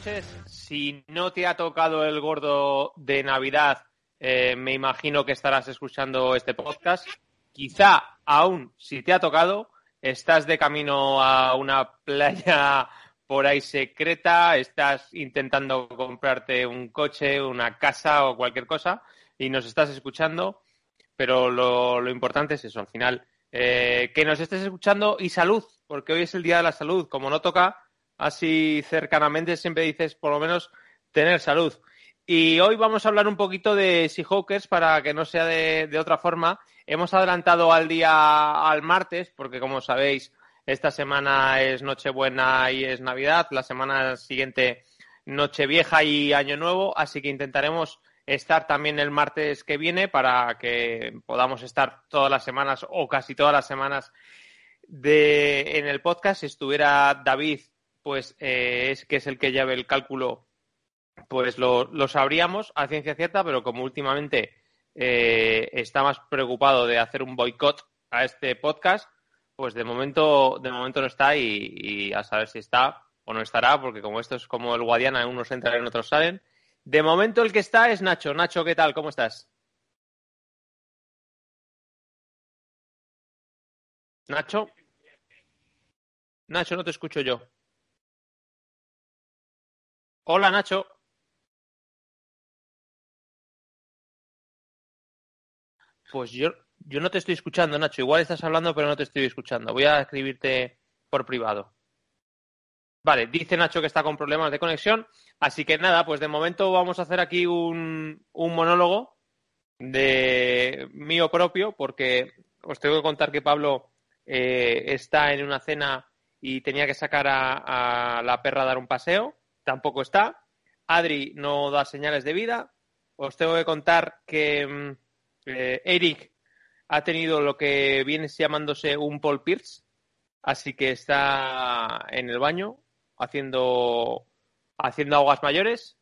Noches. Si no te ha tocado el gordo de Navidad, eh, me imagino que estarás escuchando este podcast. Quizá aún, si te ha tocado, estás de camino a una playa por ahí secreta, estás intentando comprarte un coche, una casa o cualquier cosa y nos estás escuchando, pero lo, importante es eso, al final, eh, que nos estés escuchando y salud, porque hoy es el Día de la Salud. Como no toca así cercanamente, siempre dices por lo menos tener salud. Y hoy vamos a hablar un poquito de Seahawkers para que no sea de, otra forma. Hemos adelantado al día al martes, porque como sabéis, esta semana es Nochebuena y es Navidad, la semana siguiente Nochevieja y Año Nuevo, así que intentaremos estar también el martes que viene para que podamos estar todas las semanas o casi todas las semanas de, en el podcast. Si estuviera David, pues eh, es que es el que lleve el cálculo, pues lo, sabríamos a ciencia cierta, pero como últimamente eh, está más preocupado de hacer un boicot a este podcast, pues de momento, de momento no está y, y, a saber si está o no estará, porque como esto es como el Guadiana, unos entran y otros salen. De momento el que está es Nacho. Nacho, ¿qué tal? ¿Cómo estás? Nacho. Nacho, no te escucho yo. Hola, Nacho. Pues yo, yo no te estoy escuchando, Nacho. Igual estás hablando, pero no te estoy escuchando. Voy a escribirte por privado. Vale, dice Nacho que está con problemas de conexión. Así que nada, pues de momento vamos a hacer aquí un, un monólogo de mío propio, porque os tengo que contar que Pablo eh, está en una cena y tenía que sacar a, a, la perra a dar un paseo. Tampoco está. Adri no da señales de vida. Os tengo que contar que eh, Eric ha tenido lo que viene llamándose un Paul Pierce, así que está en el baño haciendo, haciendo aguas mayores.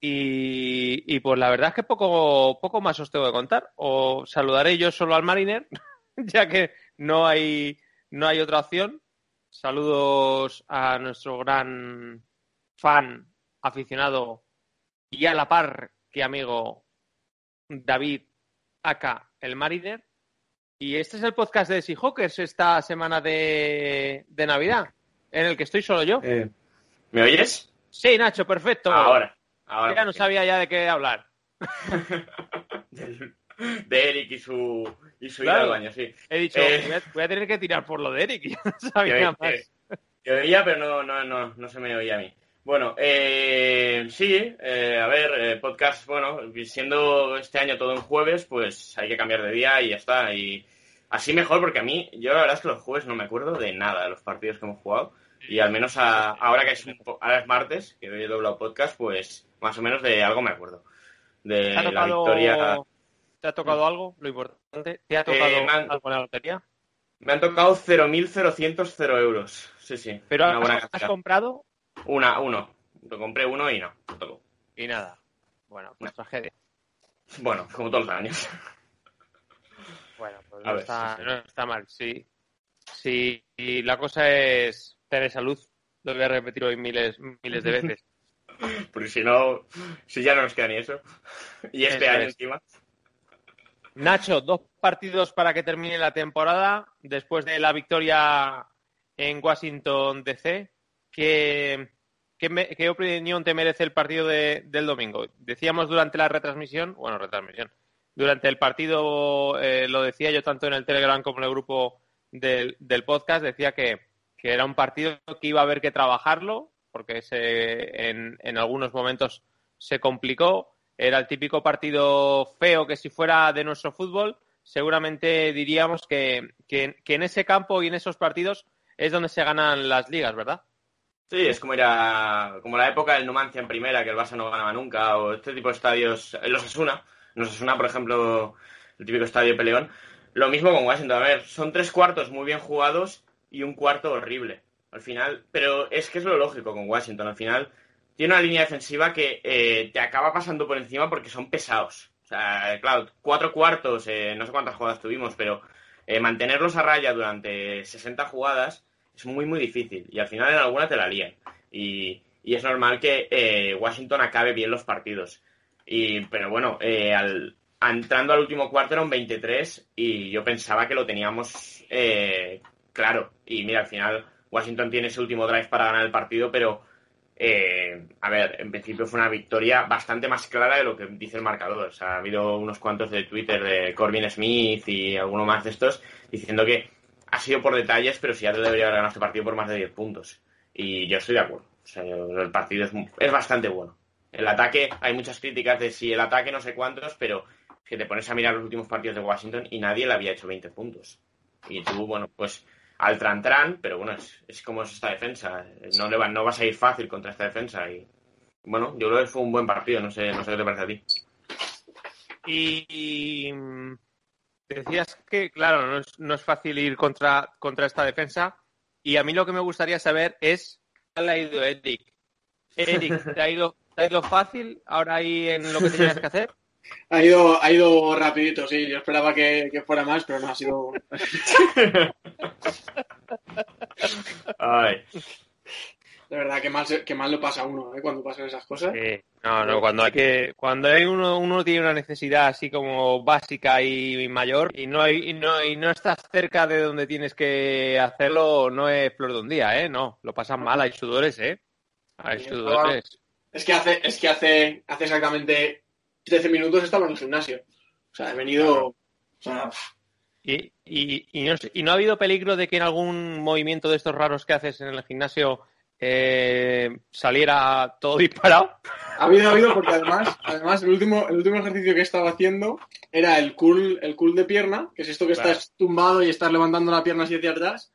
Y, y, pues la verdad es que poco, poco más os tengo que contar. O saludaré yo solo al Mariner, ya que no hay, no hay otra opción. Saludos a nuestro gran fan, aficionado y a la par que amigo David Aka, el Mariner. Y este es el podcast de Seahawkers esta semana de, de Navidad en el que estoy solo yo. Eh, ¿Me oyes? Sí, Nacho, perfecto. Ahora. ahora ya no sabía ya de qué hablar. de Eric y su, y su claro. al baño, sí. He dicho, eh, voy, a, voy, a, tener que tirar por lo de Eric. No sabía yo, más. Eh, yo oía, pero no, no, no, no se me oía a mí. Bueno, eh, sí, eh, a ver, eh, podcast, bueno, siendo este año todo en jueves, pues hay que cambiar de día y ya está. Y así mejor, porque a mí, yo la verdad es que los jueves no me acuerdo de nada de los partidos que hemos jugado. Y al menos a, ahora que es, un, ahora es martes, que hoy he doblado podcast, pues más o menos de algo me acuerdo. De ¿Te la victoria. ¿Te ha tocado algo? Lo importante. ¿Te ha tocado Eh, me han- algo en la lotería? Me han tocado 0.000 euros. Sí, sí. Pero has, comprado Una, uno. Lo compré uno y no. no tocó. y nada. Bueno, pues tragedia. Bueno, como todos los años. Bueno, pues no, está, no mal. Sí. Sí, y la cosa es tener salud. Lo voy a repetir hoy miles, miles de veces. Porque si no, si ya no nos queda ni eso. Y este Eso año es. encima. Nacho, dos partidos para que termine la temporada después de la victoria en Washington DC. ¿Qué, ¿qué, opinión te merece el partido del domingo? Decíamos durante la retransmisión, bueno, retransmisión, durante el partido, eh, lo decía yo tanto en el Telegram como en el grupo del, podcast, decía que, era un partido que iba a haber que trabajarlo, porque se, en, algunos momentos se complicó. Era el típico partido feo que si fuera de nuestro fútbol, seguramente diríamos que, en ese campo y en esos partidos es donde se ganan las ligas, ¿verdad? Sí, es como era como la época del Numancia en primera, que el Barça no ganaba nunca, o este tipo de estadios, los Asuna, los Asuna, por ejemplo, el típico estadio Peleón. Lo mismo con Washington, a ver, son tres cuartos muy bien jugados y un cuarto horrible. Al final, pero es que es lo lógico con Washington, al final tiene una línea defensiva que eh, te acaba pasando por encima porque son pesados. O sea, claro, cuatro cuartos, eh, no sé cuántas jugadas tuvimos, pero eh, mantenerlos a raya durante 60 jugadas es muy, muy difícil. Y al final en alguna te la lían. Y, es normal que Washington acabe bien los partidos. Y, pero bueno, al, entrando al último cuarto era un 23 y yo pensaba que lo teníamos claro. Y mira, al final Washington tiene ese último drive para ganar el partido, pero eh, a ver, en principio fue una victoria bastante más clara de lo que dice el marcador. Ha habido unos cuantos de Twitter de Corbin Smith y alguno más de estos diciendo que ha sido por detalles, pero ya debería haber ganado este partido por más de 10 puntos. Y yo estoy de acuerdo. O sea, el partido es, es bastante bueno. El ataque, hay muchas críticas de si el ataque no sé cuántos, pero que te pones a mirar los últimos partidos de Washington y nadie le había hecho 20 puntos. Y tú, bueno, pues al Trantran, pero bueno, es, como es esta defensa. No, le va, no vas a ir fácil contra esta defensa. Y bueno, yo creo que fue un buen partido, no sé, no sé qué te parece a ti. Y, decías que, claro, no es, no es fácil ir contra, contra esta defensa. Y a mí lo que me gustaría saber es, ¿qué le ha ido Eric? Eric, ¿te ha ido, ¿te ha ido fácil ahora ahí en lo que tenías que hacer? Ha ido, ha ido rapidito, sí. Yo esperaba que, fuera más, pero no ha sido. Ay. De verdad, que mal, que mal lo pasa uno ¿eh? cuando pasan esas cosas. No, no, cuando hay que, cuando hay uno, uno tiene una necesidad así como básica y mayor y no hay, y no, y no estás cerca de donde tienes que hacerlo, no es flor de un día, ¿eh? No, lo pasan mal, hay sudores, ¿eh? Hay sudores. Es que hace, es que hace, hace exactamente 13 minutos estaba en el gimnasio. O sea, he venido. ¿Y, y, no, ha habido peligro de que en algún movimiento de estos raros que haces en el gimnasio eh, saliera todo disparado? Ha habido, ha habido, porque además, además el último, el último ejercicio que estaba haciendo era el cool, el cool de pierna, que es esto que estás tumbado y estás levantando la pierna así hacia atrás.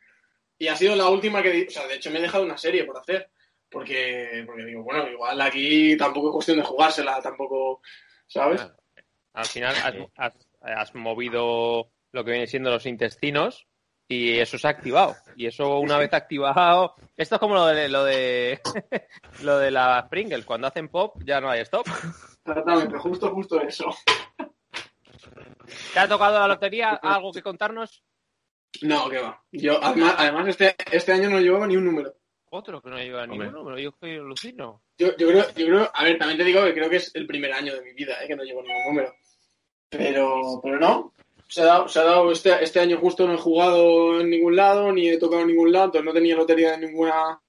Y ha sido la última que. O sea, de hecho me he dejado una serie por hacer. Porque, porque digo, bueno, igual aquí tampoco es cuestión de jugársela, tampoco ¿sabes? Al final has, movido lo que viene siendo los intestinos y eso se ha activado. Y eso una vez activado, esto es como lo de lo de lo de las Pringles, cuando hacen pop ya no hay stop. Exactamente, justo justo eso. ¿Te ha tocado la lotería? ¿Algo que contarnos? No, que va. Yo además, este, este año no llevo ni un número. Otro que no lleva ningún número, yo soy alucino. Yo, yo, creo, yo creo, a ver, también te digo que creo que es el primer año de mi vida, ¿eh? que no llevo ningún número. Pero, pero no, se ha dado, se ha dado este, este año justo no he jugado en ningún lado, ni he tocado en ningún lado, entonces no tenía lotería de ninguna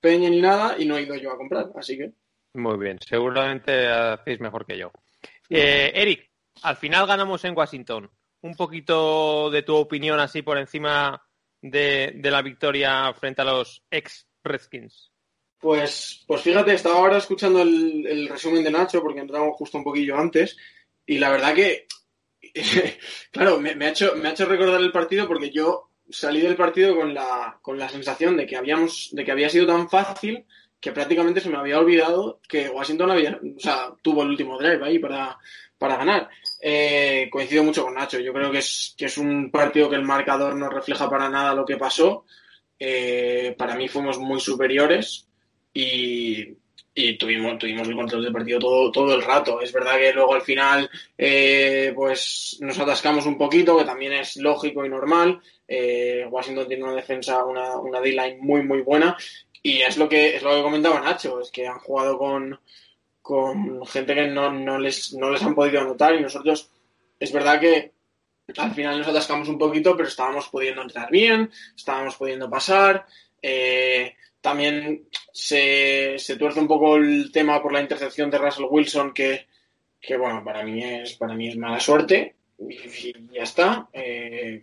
peña ni nada, y no he ido yo a comprar, así que. Muy bien, seguramente hacéis mejor que yo. Eh, Eric, al final ganamos en Washington. Un poquito de tu opinión así por encima de, la victoria frente a los ex Redskins? Pues, pues fíjate, estaba ahora escuchando el, resumen de Nacho porque entramos justo un poquillo antes y la verdad que, claro, me, ha hecho, recordar el partido porque yo salí del partido con la, con la sensación de que, habíamos, de que había sido tan fácil que prácticamente se me había olvidado que Washington había, o sea, tuvo el último drive ahí para, para ganar. Eh, coincido mucho con Nacho. Yo creo que es, que es un partido que el marcador no refleja para nada lo que pasó. Eh, para mí fuimos muy superiores y, tuvimos, tuvimos el control del partido todo, todo el rato. Es verdad que luego al final eh, pues nos atascamos un poquito, que también es lógico y normal. Washington tiene una defensa, una, una D-line muy, muy buena. Y es lo que, es lo que comentaba Nacho, es que han jugado con, con gente que no, no, les, no les han podido anotar y nosotros es verdad que al final nos atascamos un poquito, pero estábamos pudiendo entrar bien, estábamos pudiendo pasar, eh, también se, se tuerce un poco el tema por la intercepción de Russell Wilson, que, que bueno, para mí es, para mí es mala suerte. Y, y ya está. Eh,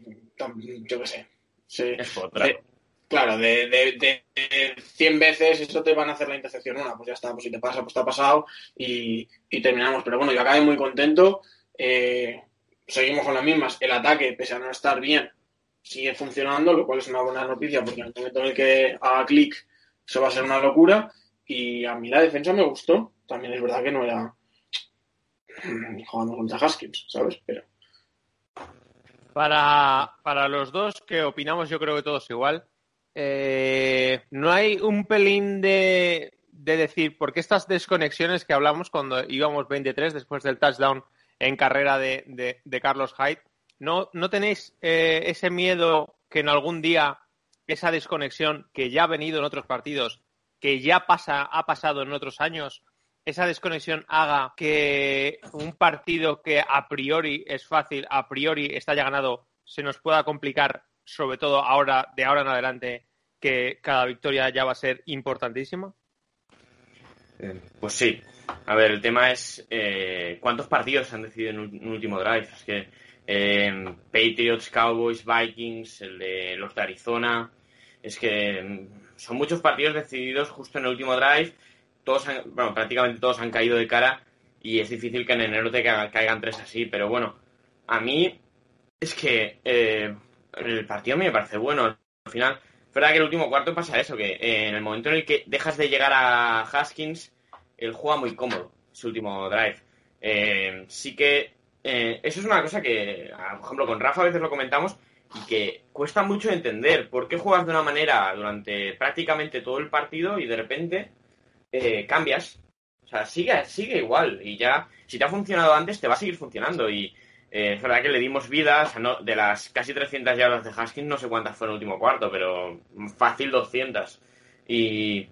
yo qué sé. Se- Es otra. de- claro, de, de, de, de 100 veces eso te van a hacer la intercepción una. Pues ya está, pues si te pasa, pues te ha pasado y, y terminamos. Pero bueno, yo acabé muy contento. Eh, seguimos con las mismas. El ataque, pese a no estar bien, sigue funcionando, lo cual es una buena noticia porque en el momento en el que haga clic, eso va a ser una locura. Y a mí la defensa me gustó. También es verdad que no era jugando contra Haskins, ¿sabes? Pero Para, para los dos que opinamos, yo creo que todos igual. eh, no hay un pelín de, de decir, porque estas desconexiones que hablamos cuando íbamos 23 después del touchdown en carrera de, de- de Carlos Hyde, ¿no, no tenéis eh, ese miedo que en algún día esa desconexión que ya ha venido en otros partidos, que ya pasa, ha pasado en otros años, esa desconexión haga que un partido que a priori es fácil, a priori está ya ganado, se nos pueda complicar, sobre todo ahora, de ahora en adelante, que cada victoria ya va a ser importantísima? Eh, Pues sí. A ver, el tema es eh, cuántos partidos se han decidido en un, último drive. Es que eh, Patriots, Cowboys, Vikings, el de los de Arizona. Es que mm, son muchos partidos decididos justo en el último drive. Todos han- bueno, prácticamente todos han caído de cara y es difícil que en enero te ca- caigan tres así. Pero bueno, a mí es que eh, el partido me parece bueno. Al final, es verdad que el último cuarto pasa eso, que eh, en el momento en el que dejas de llegar a Haskins, él juega muy cómodo, su último drive. Eh, sí que eso es una cosa que, por ejemplo, con Rafa a veces lo comentamos y que cuesta mucho entender por qué juegas de una manera durante prácticamente todo el partido y de repente eh, cambias. O sea, sigue, sigue igual y ya, si te ha funcionado antes, te va a seguir funcionando y eh, es verdad que le dimos vida, o sea, no- de las casi 300 yardas de Haskins, no sé cuántas fueron en el último cuarto, pero fácil 200. Y,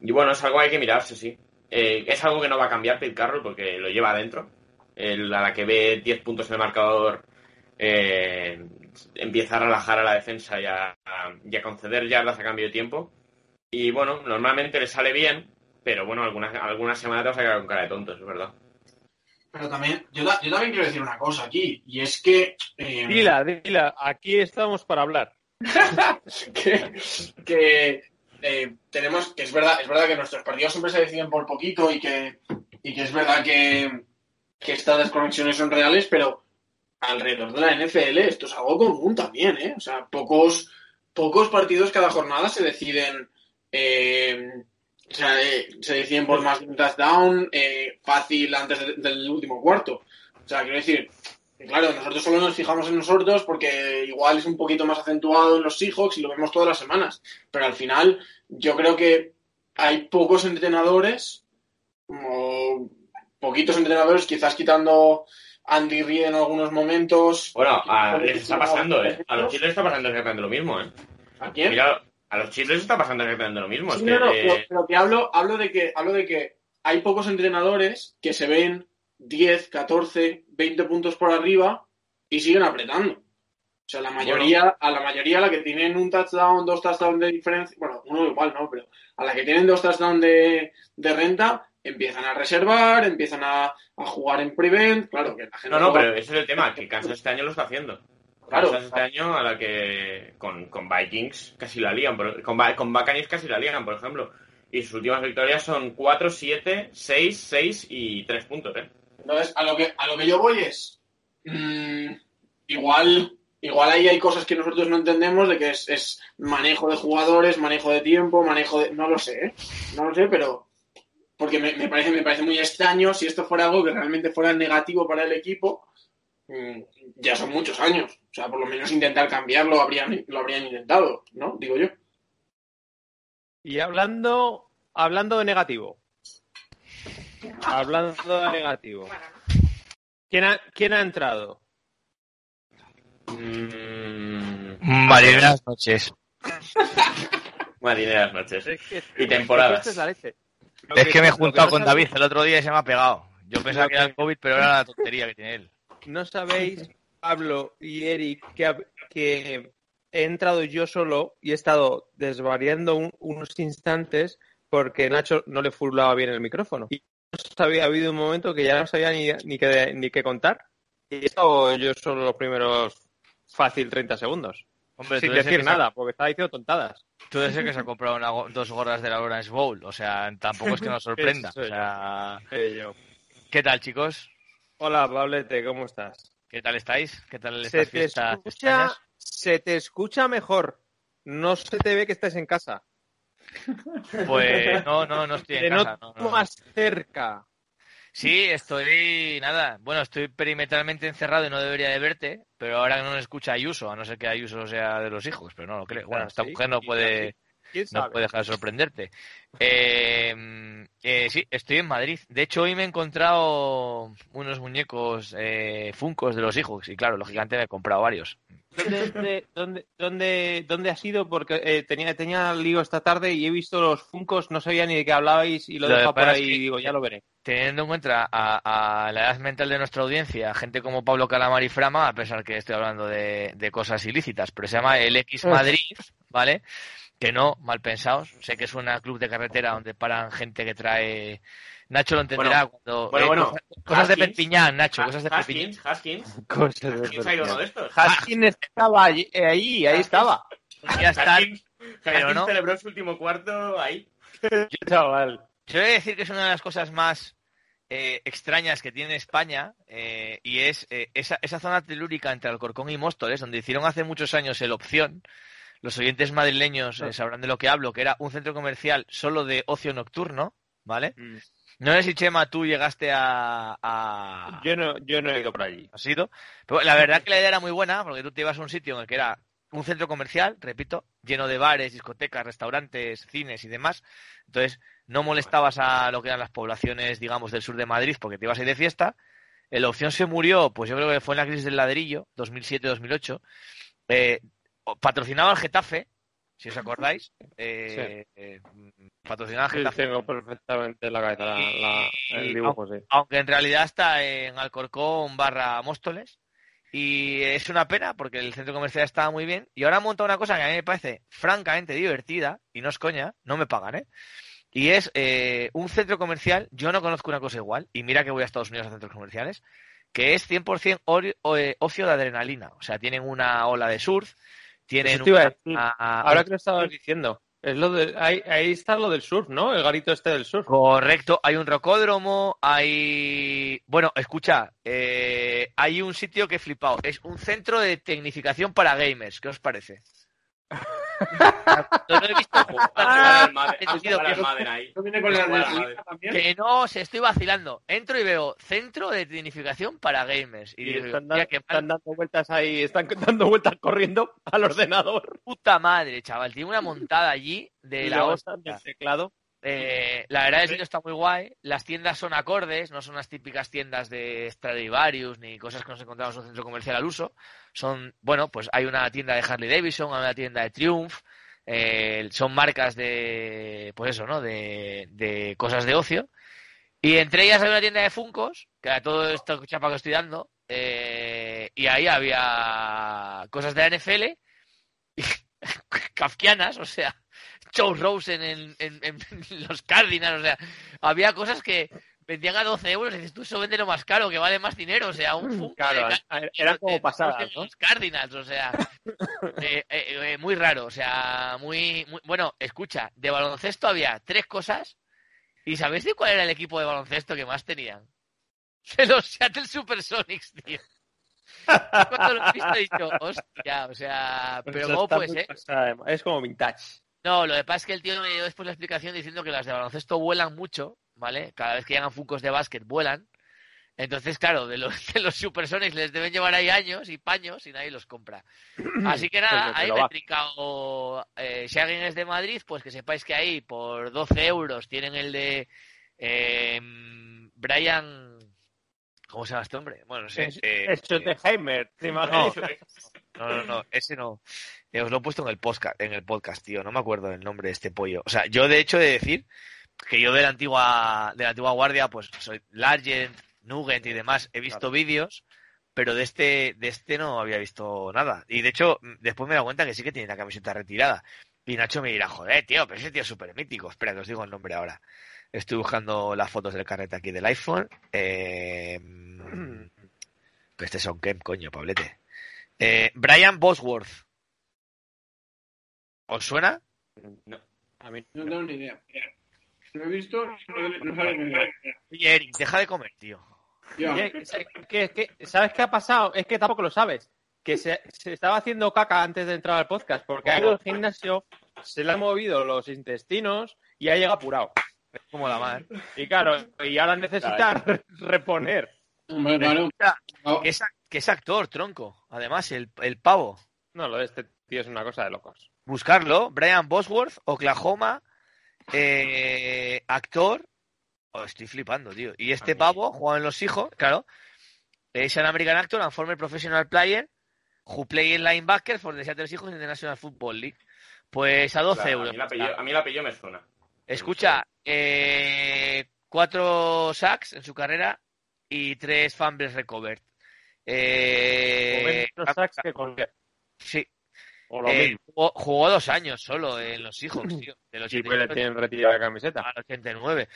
y bueno, es algo que hay que mirarse, sí. Eh, es algo que no va a cambiar Pete Carroll porque lo lleva adentro. El- a la que ve 10 puntos en el marcador, eh, empieza a relajar a la defensa y a, a- y a conceder yardas a cambio de tiempo. Y bueno, normalmente le sale bien, pero bueno, algunas, algunas semanas te vas a quedar con cara de tonto, es verdad. Pero también, yo, yo también quiero decir una cosa aquí, y es que. eh, Dila, dila, aquí estamos para hablar. que, que, eh, tenemos que es verdad es verdad que nuestros partidos siempre se deciden por poquito y que y que es verdad que, que estas desconexiones son reales pero alrededor de la NFL esto es algo común también ¿eh? o sea pocos pocos partidos cada jornada se deciden eh, o sea, eh, se deciden por más de un touchdown eh, fácil antes de- del último cuarto o sea quiero decir Claro, nosotros solo nos fijamos en nosotros porque igual es un poquito más acentuado en los Seahawks y lo vemos todas las semanas. Pero al final, yo creo que hay pocos entrenadores, o poquitos entrenadores, quizás quitando Andy Reid en algunos momentos. Bueno, a, les está pasando, ¿eh? A los Chiefs les está pasando exactamente lo mismo, ¿eh? ¿A quién? Mira, a los Chiefs les está pasando exactamente lo mismo. Sí, no, no, eh, pero, pero que hablo, hablo de que hablo de que hay pocos entrenadores que se ven 10, 14, 20 puntos por arriba y siguen apretando. O sea, la mayoría, a la mayoría a la que tienen un touchdown, dos touchdowns de diferencia, bueno, uno igual no, pero a la que tienen dos touchdowns de, de renta, empiezan a reservar, empiezan a, a jugar en prevent, claro que la gente No, no, juega- pero ese es el tema, que Kansas este año lo está haciendo. Claro. Kansas este año a la que con, con Vikings casi la lían, por- con, con Buccaneers casi la lían, por ejemplo. Y sus últimas victorias son 4, 7, 6, 6 y 3 puntos, ¿eh? Entonces, a lo que, a lo que yo voy es. mm, igual, igual ahí hay cosas que nosotros no entendemos de que es, es manejo de jugadores, manejo de tiempo, manejo de. No lo sé, ¿eh? No lo sé, pero. Porque me, me parece, me parece muy extraño si esto fuera algo que realmente fuera negativo para el equipo. mm, Ya son muchos años. O sea, por lo menos intentar cambiarlo habrían, lo habrían intentado, ¿no? Digo yo. Y hablando, hablando de negativo. Hablando de negativo. ¿Quién ha, quién ha entrado? Mm, Marinas noches. marineras noches. Es que- Y temporadas. es que esta es la leche. Es que me he juntado con David el otro día y se me ha pegado. Yo pensaba que era el COVID, pero era la tontería que tiene él. No sabéis, Pablo y Eric, que, he entrado yo solo y he estado desvariando un- unos instantes porque Nacho no le furlaba bien el micrófono. Y no sabía, ha habido un momento que ya no sabía ni, ni, qué, ni qué contar. Y he estado yo solo los primeros fácil 30 segundos. Hombre, sin decir nada, porque estaba diciendo tontadas. Tú eres el que se ha comprado una dos gorras de la Orange Bowl. O sea, tampoco es que nos sorprenda. Eso O yo. sea, yo. ¿qué tal, chicos? Hola, Pablete, ¿cómo estás? ¿Qué tal estáis? ¿Qué tal Se estas te, fiestas escucha, se te escucha mejor. No se te ve que estás en casa. Pues no, no, no estoy Te en casa. no, no. más cerca. Sí, estoy, nada, bueno, estoy perimetralmente encerrado y no debería de verte, pero ahora no me escucha Ayuso, a no ser que Ayuso sea de los hijos, pero no lo creo. Bueno, esta Sí, mujer no puede, sí. ¿Quién no puede dejar de sorprenderte. Eh, eh, sí, estoy en Madrid. De hecho, hoy me he encontrado unos muñecos eh, funcos de los hijos y claro, lógicamente me he comprado varios. ¿Dónde, dónde, dónde, dónde, dónde has ido? Porque eh, tenía, tenía lío esta tarde y he visto los funcos, no sabía ni de qué hablabais y lo, Lo dejado por ahí es que- y digo, ya lo veré. Teniendo en cuenta a, a la edad mental de nuestra audiencia, gente como Pablo Calamar y Frama, a pesar que estoy hablando de, de cosas ilícitas, pero se llama el X Madrid, ¿vale? Que no, mal pensados. Sé que es una club de carretera donde paran gente que trae. Nacho lo entenderá cuando. bueno, eh, bueno. Cosas, cosas de Haskins. Perpiñán, Nacho, cosas de Perpiñán. Haskins, Haskins. Cosas Haskins ha ido uno de estos. Haskin estaba allí, eh, ahí, ahí estaba. Ya está. Haskins, pero Haskins no. celebró su último cuarto ahí. Chaval. Yo voy a decir que es una de las cosas más eh, extrañas que tiene España eh, y es eh, esa, esa zona telúrica entre Alcorcón y Móstoles, donde hicieron hace muchos años el Opción. Los oyentes madrileños eh, sabrán de lo que hablo, que era un centro comercial solo de ocio nocturno, ¿vale? Mm. No sé si Chema tú llegaste a... a... Yo no, yo no he ido por allí. has ido. Pero la verdad que la idea era muy buena, porque tú te ibas a un sitio en el que era un centro comercial, repito, lleno de bares, discotecas, restaurantes, cines y demás. Entonces, no molestabas a lo que eran las poblaciones, digamos, del sur de Madrid, porque te ibas a ir de fiesta. La opción se murió, pues yo creo que fue en la crisis del ladrillo, 2007-2008. Eh, patrocinaba al Getafe, si os acordáis. Eh, eh, Sí, Getafe tengo perfectamente en la cabeza la- la- el dibujo, sí. aunque en realidad está en Alcorcón barra Móstoles. Y es una pena porque el centro comercial estaba muy bien. Y ahora han montado una cosa que a mí me parece francamente divertida, y no es coña, no me pagan, ¿eh? Y es eh, un centro comercial, yo no conozco una cosa igual, y mira que voy a Estados Unidos a centros comerciales, que es 100% ori- o- eh, ocio de adrenalina. O sea, tienen una ola de surf, tienen te iba a una- decir. a- Ahora que lo estabas diciendo, es lo de, ahí, ahí está lo del surf, ¿no? El garito este del surf. Correcto, hay un rocódromo, hay... Bueno, escucha, eh, hay un sitio que he flipado, es un centro de tecnificación para gamers, ¿qué os parece? No lo he visto que-. ¿No no, se estoy vacilando. Entro y veo centro de tecnificación para gamers. Y Y digo, están, "Hostia, dan- qué están dando vueltas ahí, están dando vueltas corriendo al ordenador. puta madre, chaval. Tiene una montada allí de Y la hostia. teclado. Eh, la verdad es que está muy guay. Las tiendas son acordes, no son las típicas tiendas de Stradivarius ni cosas que nos encontramos en un centro comercial al uso. Son, bueno, pues hay una tienda de Harley Davidson, hay una tienda de Triumph. eh, son marcas de, pues eso, ¿no? De, de cosas de ocio. Y entre ellas hay una tienda de Funcos, que era todo esto chapa que estoy dando. eh, y ahí había cosas de la NFL, kafkianas, o sea, Joe Rosen en, en, en los Cardinals, o sea, había cosas que vendían a 12 euros y dices, tú eso vende lo más caro, que vale más dinero, o sea, un Funko Claro, de eran de- como de pasadas, en ¿no? Los Cardinals, o sea, eh, eh, eh, muy raro, o sea, muy, muy... Bueno, escucha, de baloncesto había tres cosas ¿y sabéis de cuál era el equipo de baloncesto que más tenían? De los Seattle Supersonics, tío. Cuando lo he visto he dicho, hostia, o sea, pero Eso ¿cómo puede ser? Es como vintage. No, lo que pasa es que el tío me dio después la explicación diciendo que las de baloncesto vuelan mucho, ¿vale? Cada vez que llegan funcos de básquet vuelan. Entonces, claro, de los, de los Supersonics les deben llevar ahí años y paños y nadie los compra. Así que nada, Pues ahí me he trincado. Eh, si alguien es de Madrid, pues que sepáis que ahí por 12 euros tienen el de eh, Brian. ¿Cómo se llama este hombre? Bueno, no sé. Es, eh, es Schottenheimer, ¿te imaginas? no, no, no, ese no. Eh, os lo he puesto en el podcast, en el podcast, tío. No me acuerdo del nombre de este pollo. O sea, yo de hecho he de decir que yo de la antigua, de la antigua guardia, pues soy Largent, Nugget y demás, he visto vídeos, pero de este, de este no había visto nada. Y de hecho, después me he dado cuenta que sí que tiene la camiseta retirada. Y Nacho me dirá, joder, tío, pero ese tío es súper mítico. Espera, que os digo el nombre ahora. Estoy buscando las fotos del carrete aquí del iPhone. Eh... Este es un Kem, coño, Pablete. Eh, Brian Bosworth. ¿Os suena? No. A mí No tengo ni idea. Lo he visto, no no sabe ni idea. Oye, Eric, deja de comer, tío. Oye, que- que- ¿Sabes qué ha pasado? Es que tampoco lo sabes. Que se, se estaba haciendo caca antes de entrar al podcast porque ha ido al gimnasio, se le han movido los intestinos y ha llegado apurado. Es como la madre. Y claro, y ahora necesita re- reponer. Hombre, claro. Que es, ac- que es actor, tronco. Además, el, el pavo. No, lo de este tío es una cosa de locos. Buscarlo. Brian Bosworth, Oklahoma. eh, actor. Oh, estoy flipando, tío. Y este pavo juega en Los Hijos, claro. Es an American actor and former professional player who play in linebacker for the Seattle Seahawks in the National Football League. Pues a 12 Claro, euros. A mí, el apellido, a mí el apellido me suena. Escucha, eh, cuatro sacks en su carrera y tres fumbles recovered. Eh, sacks que cualquier- sí, O lo eh, mismo. jugó, jugó dos años solo en los Seahawks, tío. Del Sí, pues le 89 tienen retirada la camiseta. al 89.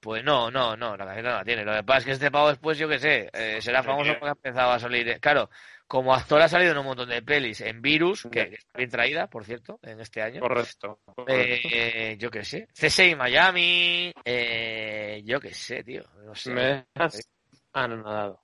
Pues no, no, no, la camiseta no la tiene. Lo que pasa es que este pavo después, yo qué sé, eh, será famoso porque ha empezado a salir. Claro, como actor ha salido en un montón de pelis. En Virus, que está bien traída, por cierto, en este año. Correcto. correcto. Eh, yo qué sé. CSI Miami. Eh, yo qué sé, tío. No sé. Me has anonadado.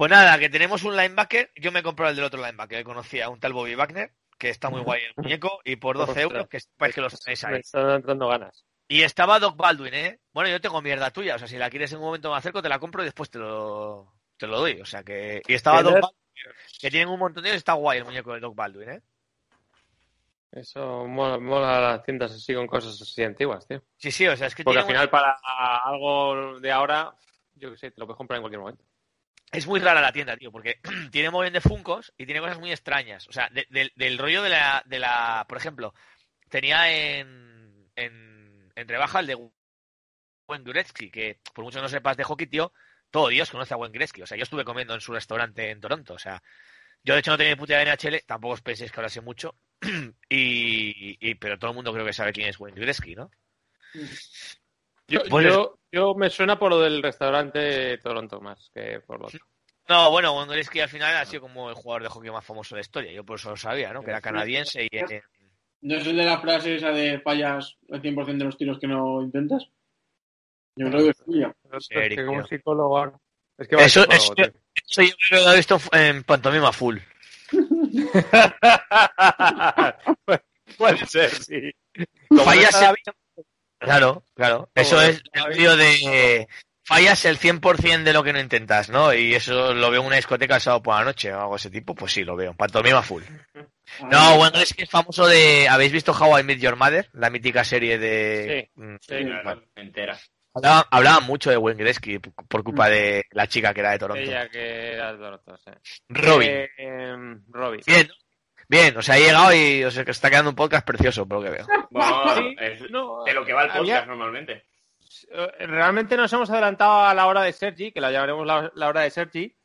Pues nada, que tenemos un linebacker. Yo me compré el del otro linebacker que conocía, un tal Bobby Wagner, que está muy guay el muñeco, y por 12 Ostras. euros, que sepáis que los tenéis Me ahí. están entrando ganas. Y estaba Doc Baldwin, ¿eh? Bueno, yo tengo mierda tuya, o sea, si la quieres en un momento más cerca, te la compro y después te lo, te lo doy. O sea que. Y estaba Doc. Baldwin, que tienen un montón de ellos, está guay el muñeco de Doc Baldwin, ¿eh? Eso mola, mola las tiendas así con cosas así antiguas, tío. Sí, sí, o sea, es que Porque al final para algo de ahora, yo qué sé, te lo puedes comprar en cualquier momento. Es muy rara la tienda, tío, porque tiene bien de Funcos y tiene cosas muy extrañas. O sea, de- del- rollo de la, de la. Por ejemplo, tenía en, en, en rebaja el de Wayne Gretzky, que por mucho que no sepas de hockey, tío, todo Dios conoce a Wayne Gretzky. O sea, yo estuve comiendo en su restaurante en Toronto. O sea, yo de hecho no tenía ni puta de NHL, tampoco os penséis que sé mucho. y, y- pero todo el mundo creo que sabe quién es Wayne Gretzky, ¿no? Yo, Pues yo, yo me suena por lo del restaurante Toronto más que por lo otro. No, bueno, Gretzky al final ha sido como el jugador de hockey más famoso de la historia. Yo por eso lo sabía, ¿no? Que era canadiense y. eh, ¿No es el de la frase esa de fallas al 100% de los tiros que no intentas? Yo creo que es tuya. Es que como psicólogo Es que Eso- eso- Eso yo creo que lo he visto en pantomima full. Puede ser, sí. Fallas Claro, claro. Eso es el tío de fallas el 100% de lo que no intentas, ¿no? Y eso lo veo en una discoteca el sábado por la noche o algo de ese tipo, pues sí, lo veo. Pantomima full. No, bueno, es que es famoso de... ¿Habéis visto How I Met Your Mother? La mítica serie de... Mm, Sí, Claro, bueno, entera. Hablaban, hablaban mucho de Wayne Gretzky por culpa de la chica que era de Toronto. ella que era de Toronto, sí. Robin. Eh, em, Robin. Bien, ¿no? Bien, o sea, he llegado y o sea, que está quedando un podcast precioso, por lo que veo. Bueno, Sí, es no, de lo que va el podcast había- normalmente. Eh, Realmente nos hemos adelantado a la hora de Sergi, que la llamaremos la, la hora de Sergi,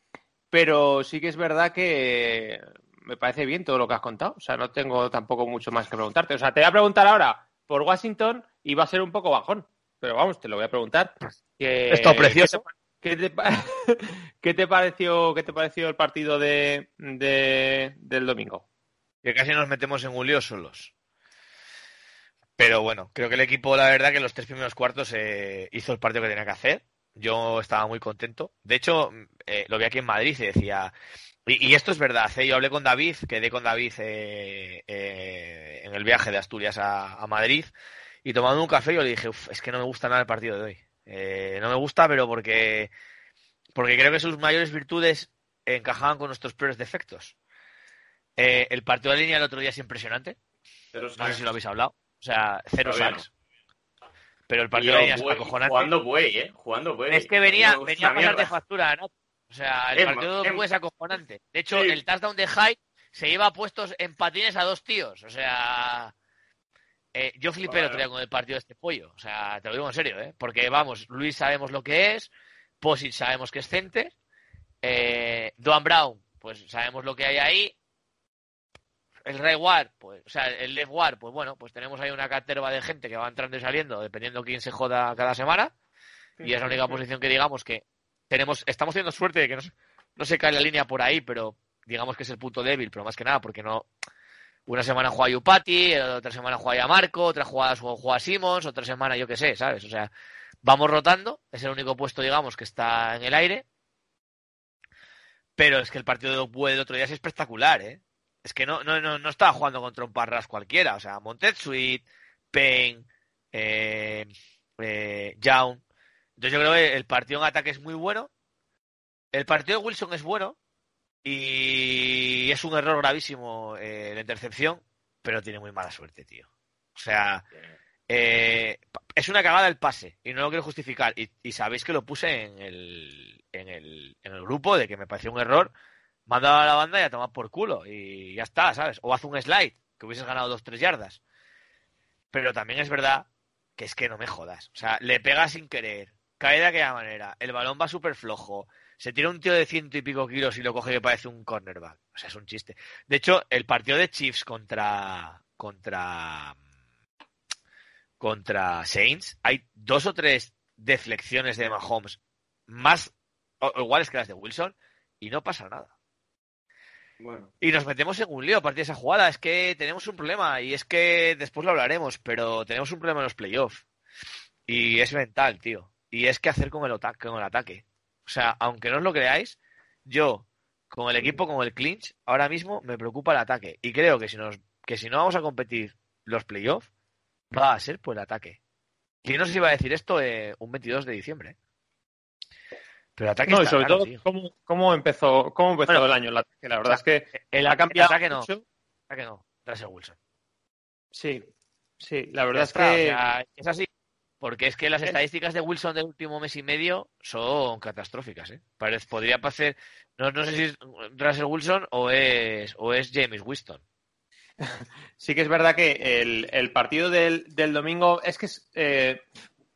pero sí que es verdad que me parece bien todo lo que has contado. O sea, no tengo tampoco mucho más que preguntarte. O sea, te voy a preguntar ahora por Washington y va a ser un poco bajón. Pero vamos, te lo voy a preguntar. Que- Esto precioso. ¿Qué te, pa- qué te pareció, qué te pareció el partido de, de- del domingo? Que casi nos metemos en un lío solos. Pero bueno, creo que el equipo, la verdad, que en los tres primeros cuartos eh, hizo el partido que tenía que hacer. Yo estaba muy contento. De hecho, eh, lo vi aquí en Madrid y decía. Y, esto es verdad, ¿eh? yo hablé con David, quedé con David eh, en el viaje de Asturias a, Madrid y tomando un café yo le dije, "Uf, es que no me gusta nada el partido de hoy. No me gusta, pero porque, porque creo que sus mayores virtudes encajaban con nuestros peores defectos. Eh, el partido de línea el otro día es impresionante. Pero No sé si lo habéis hablado. O sea, cero Todavía sacks. Pero el partido de línea es acojonante. jugando buey, ¿eh? Jugando buey. Es que venía, No, venía a pasar de factura, ¿no? O sea, el partido de. Buey es acojonante. De hecho, Sí. el touchdown de Hyde se lleva puestos en patines a dos tíos. O sea, eh, yo flipé el otro día con el partido de este pollo. O sea, te lo digo en serio, ¿eh? Porque, vamos, Luis sabemos lo que es, Posic sabemos que es center, Eh, Duan Brown, pues sabemos lo que hay ahí. El Ray War, pues, o sea, el Left War, pues bueno, pues tenemos ahí una caterva de gente que va entrando y saliendo, dependiendo quién se joda cada semana. Y es la única posición que digamos que tenemos, estamos teniendo suerte de que no, no se cae la línea por ahí, pero digamos que es el punto débil, pero más que nada porque no. Una semana juega Yupati, otra semana juega Marco, otra jugada juega Simons, otra semana yo qué sé, ¿sabes? O sea, vamos rotando, es el único puesto, digamos, que está en el aire. Pero es que el partido de del otro día es espectacular, ¿eh? Es que no, no, no, no estaba jugando contra un Parras cualquiera. O sea, Montetsuit, Payne, eh, eh, Entonces yo creo que el partido en ataque es muy bueno. El partido de Wilson es bueno. Y es un error gravísimo eh, la intercepción, pero tiene muy mala suerte, tío. O sea, eh, es una cagada el pase y no lo quiero justificar. Y, sabéis que lo puse en el, en, el, en el grupo de que me pareció un error. Manda a la banda y a tomar por culo. Y ya está, ¿sabes? O haz un slide, que hubieses ganado dos, tres yardas. Pero también es verdad que es que no me jodas. O sea, le pega sin querer, cae de aquella manera, el balón va súper flojo, se tira un tío de ciento y pico kilos y lo coge que parece un cornerback. O sea, es un chiste. De hecho, el partido de Chiefs contra. contra. contra Saints, hay dos o tres deflecciones de Mahomes más o, iguales que las de Wilson y no pasa nada. Y nos metemos en un lío a partir de esa jugada. Es que tenemos un problema y es que después lo hablaremos, pero tenemos un problema en los playoffs. Y es mental, tío. Y es que hacer con el, con el ataque. O sea, aunque no os lo creáis, yo, con el equipo, con el clinch, ahora mismo me preocupa el ataque. Y creo que si, nos, que si no vamos a competir los playoffs, va a ser por el ataque. Y no sé si va a decir esto eh, un 22 de diciembre. Pero el ataque no, y sobre todo, ¿cómo, empezó, cómo empezó el año el ataque? La verdad es que el, ha cambiado el ataque no. El ataque no. Russell Wilson. Sí, sí, la verdad es que... es así. Porque es que las estadísticas de Wilson del último mes y medio son catastróficas. ¿eh? podría parecer. No, no, sé si es Russell Wilson o es, o es James Winston. Sí que es verdad que el, partido del, domingo es que eh,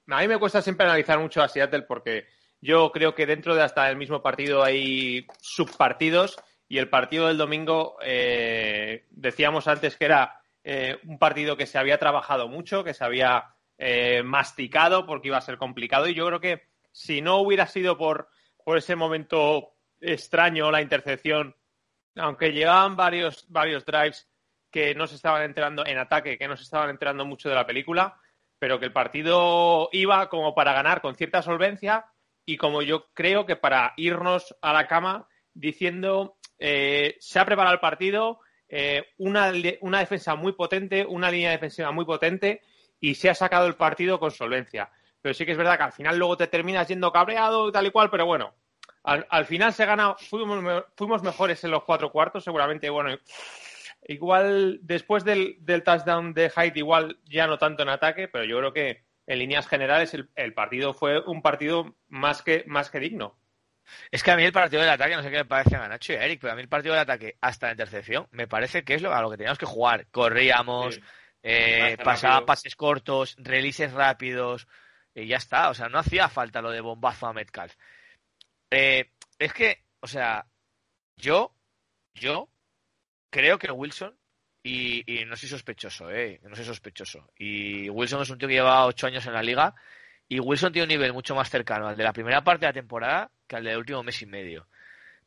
a mí me cuesta siempre analizar mucho a Seattle porque yo creo que dentro de hasta el mismo partido hay subpartidos y el partido del domingo eh, decíamos antes que era eh, un partido que se había trabajado mucho, que se había eh, masticado porque iba a ser complicado. Y yo creo que si no hubiera sido por, por ese momento extraño, la intercepción, aunque llevaban varios, varios drives que no se estaban enterando en ataque, que no se estaban enterando mucho de la película, pero que el partido iba como para ganar con cierta solvencia y como yo creo que para irnos a la cama diciendo eh, se ha preparado el partido, eh, una, una defensa muy potente, una línea defensiva muy potente y se ha sacado el partido con solvencia. Pero sí que es verdad que al final luego te terminas yendo cabreado y tal y cual, pero bueno, al, final se gana, fuimos, fuimos, mejores en los cuatro cuartos, seguramente, bueno, igual después del, touchdown de Hyde, igual ya no tanto en ataque, pero yo creo que en líneas generales el, partido fue un partido más que, más que digno. Es que a mí el partido del ataque, no sé qué le parece a Nacho y a Eric, pero a mí el partido del ataque hasta la intercepción me parece que es lo, a lo que teníamos que jugar. Corríamos, eh, pasaba pases cortos, releases rápidos, y ya está. O sea, no hacía falta lo de bombazo a Metcalf. Eh, es que, o sea, yo, yo creo que Wilson, y, no soy sospechoso, eh, no soy sospechoso. Y Wilson es un tío que lleva ocho años en la liga, y Wilson tiene un nivel mucho más cercano al de la primera parte de la temporada que al del último mes y medio.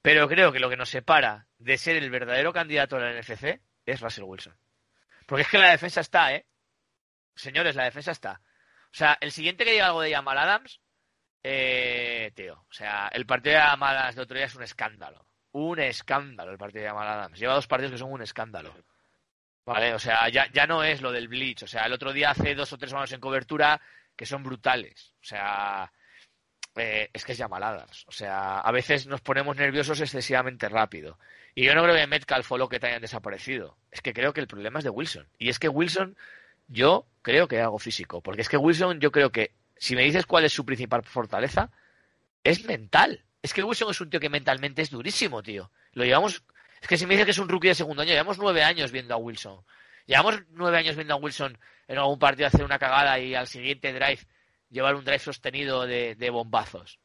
Pero creo que lo que nos separa de ser el verdadero candidato a la NFC es Russell Wilson. Porque es que la defensa está, ¿eh? Señores, la defensa está. O sea, el siguiente que diga algo de Jamal Adams, eh, tío. O sea, el partido de Jamal Adams de otro día es un escándalo. Un escándalo el partido de Jamal Adams. Lleva dos partidos que son un escándalo. Vale, o sea, ya, ya no es lo del Bleach. O sea, el otro día hace dos o tres manos en cobertura que son brutales. O sea, eh, es que es llamaladas. O sea, a veces nos ponemos nerviosos excesivamente rápido. Y yo no creo que Metcalf o que te hayan desaparecido. Es que creo que el problema es de Wilson. Y es que Wilson, yo creo que es algo físico. Porque es que Wilson, yo creo que, si me dices cuál es su principal fortaleza, es mental. Es que Wilson es un tío que mentalmente es durísimo, tío. Lo llevamos. Es que si me dices que es un rookie de segundo año, llevamos nueve años viendo a Wilson. Llevamos nueve años viendo a Wilson en algún partido hacer una cagada y al siguiente drive llevar un drive sostenido de, bombazos.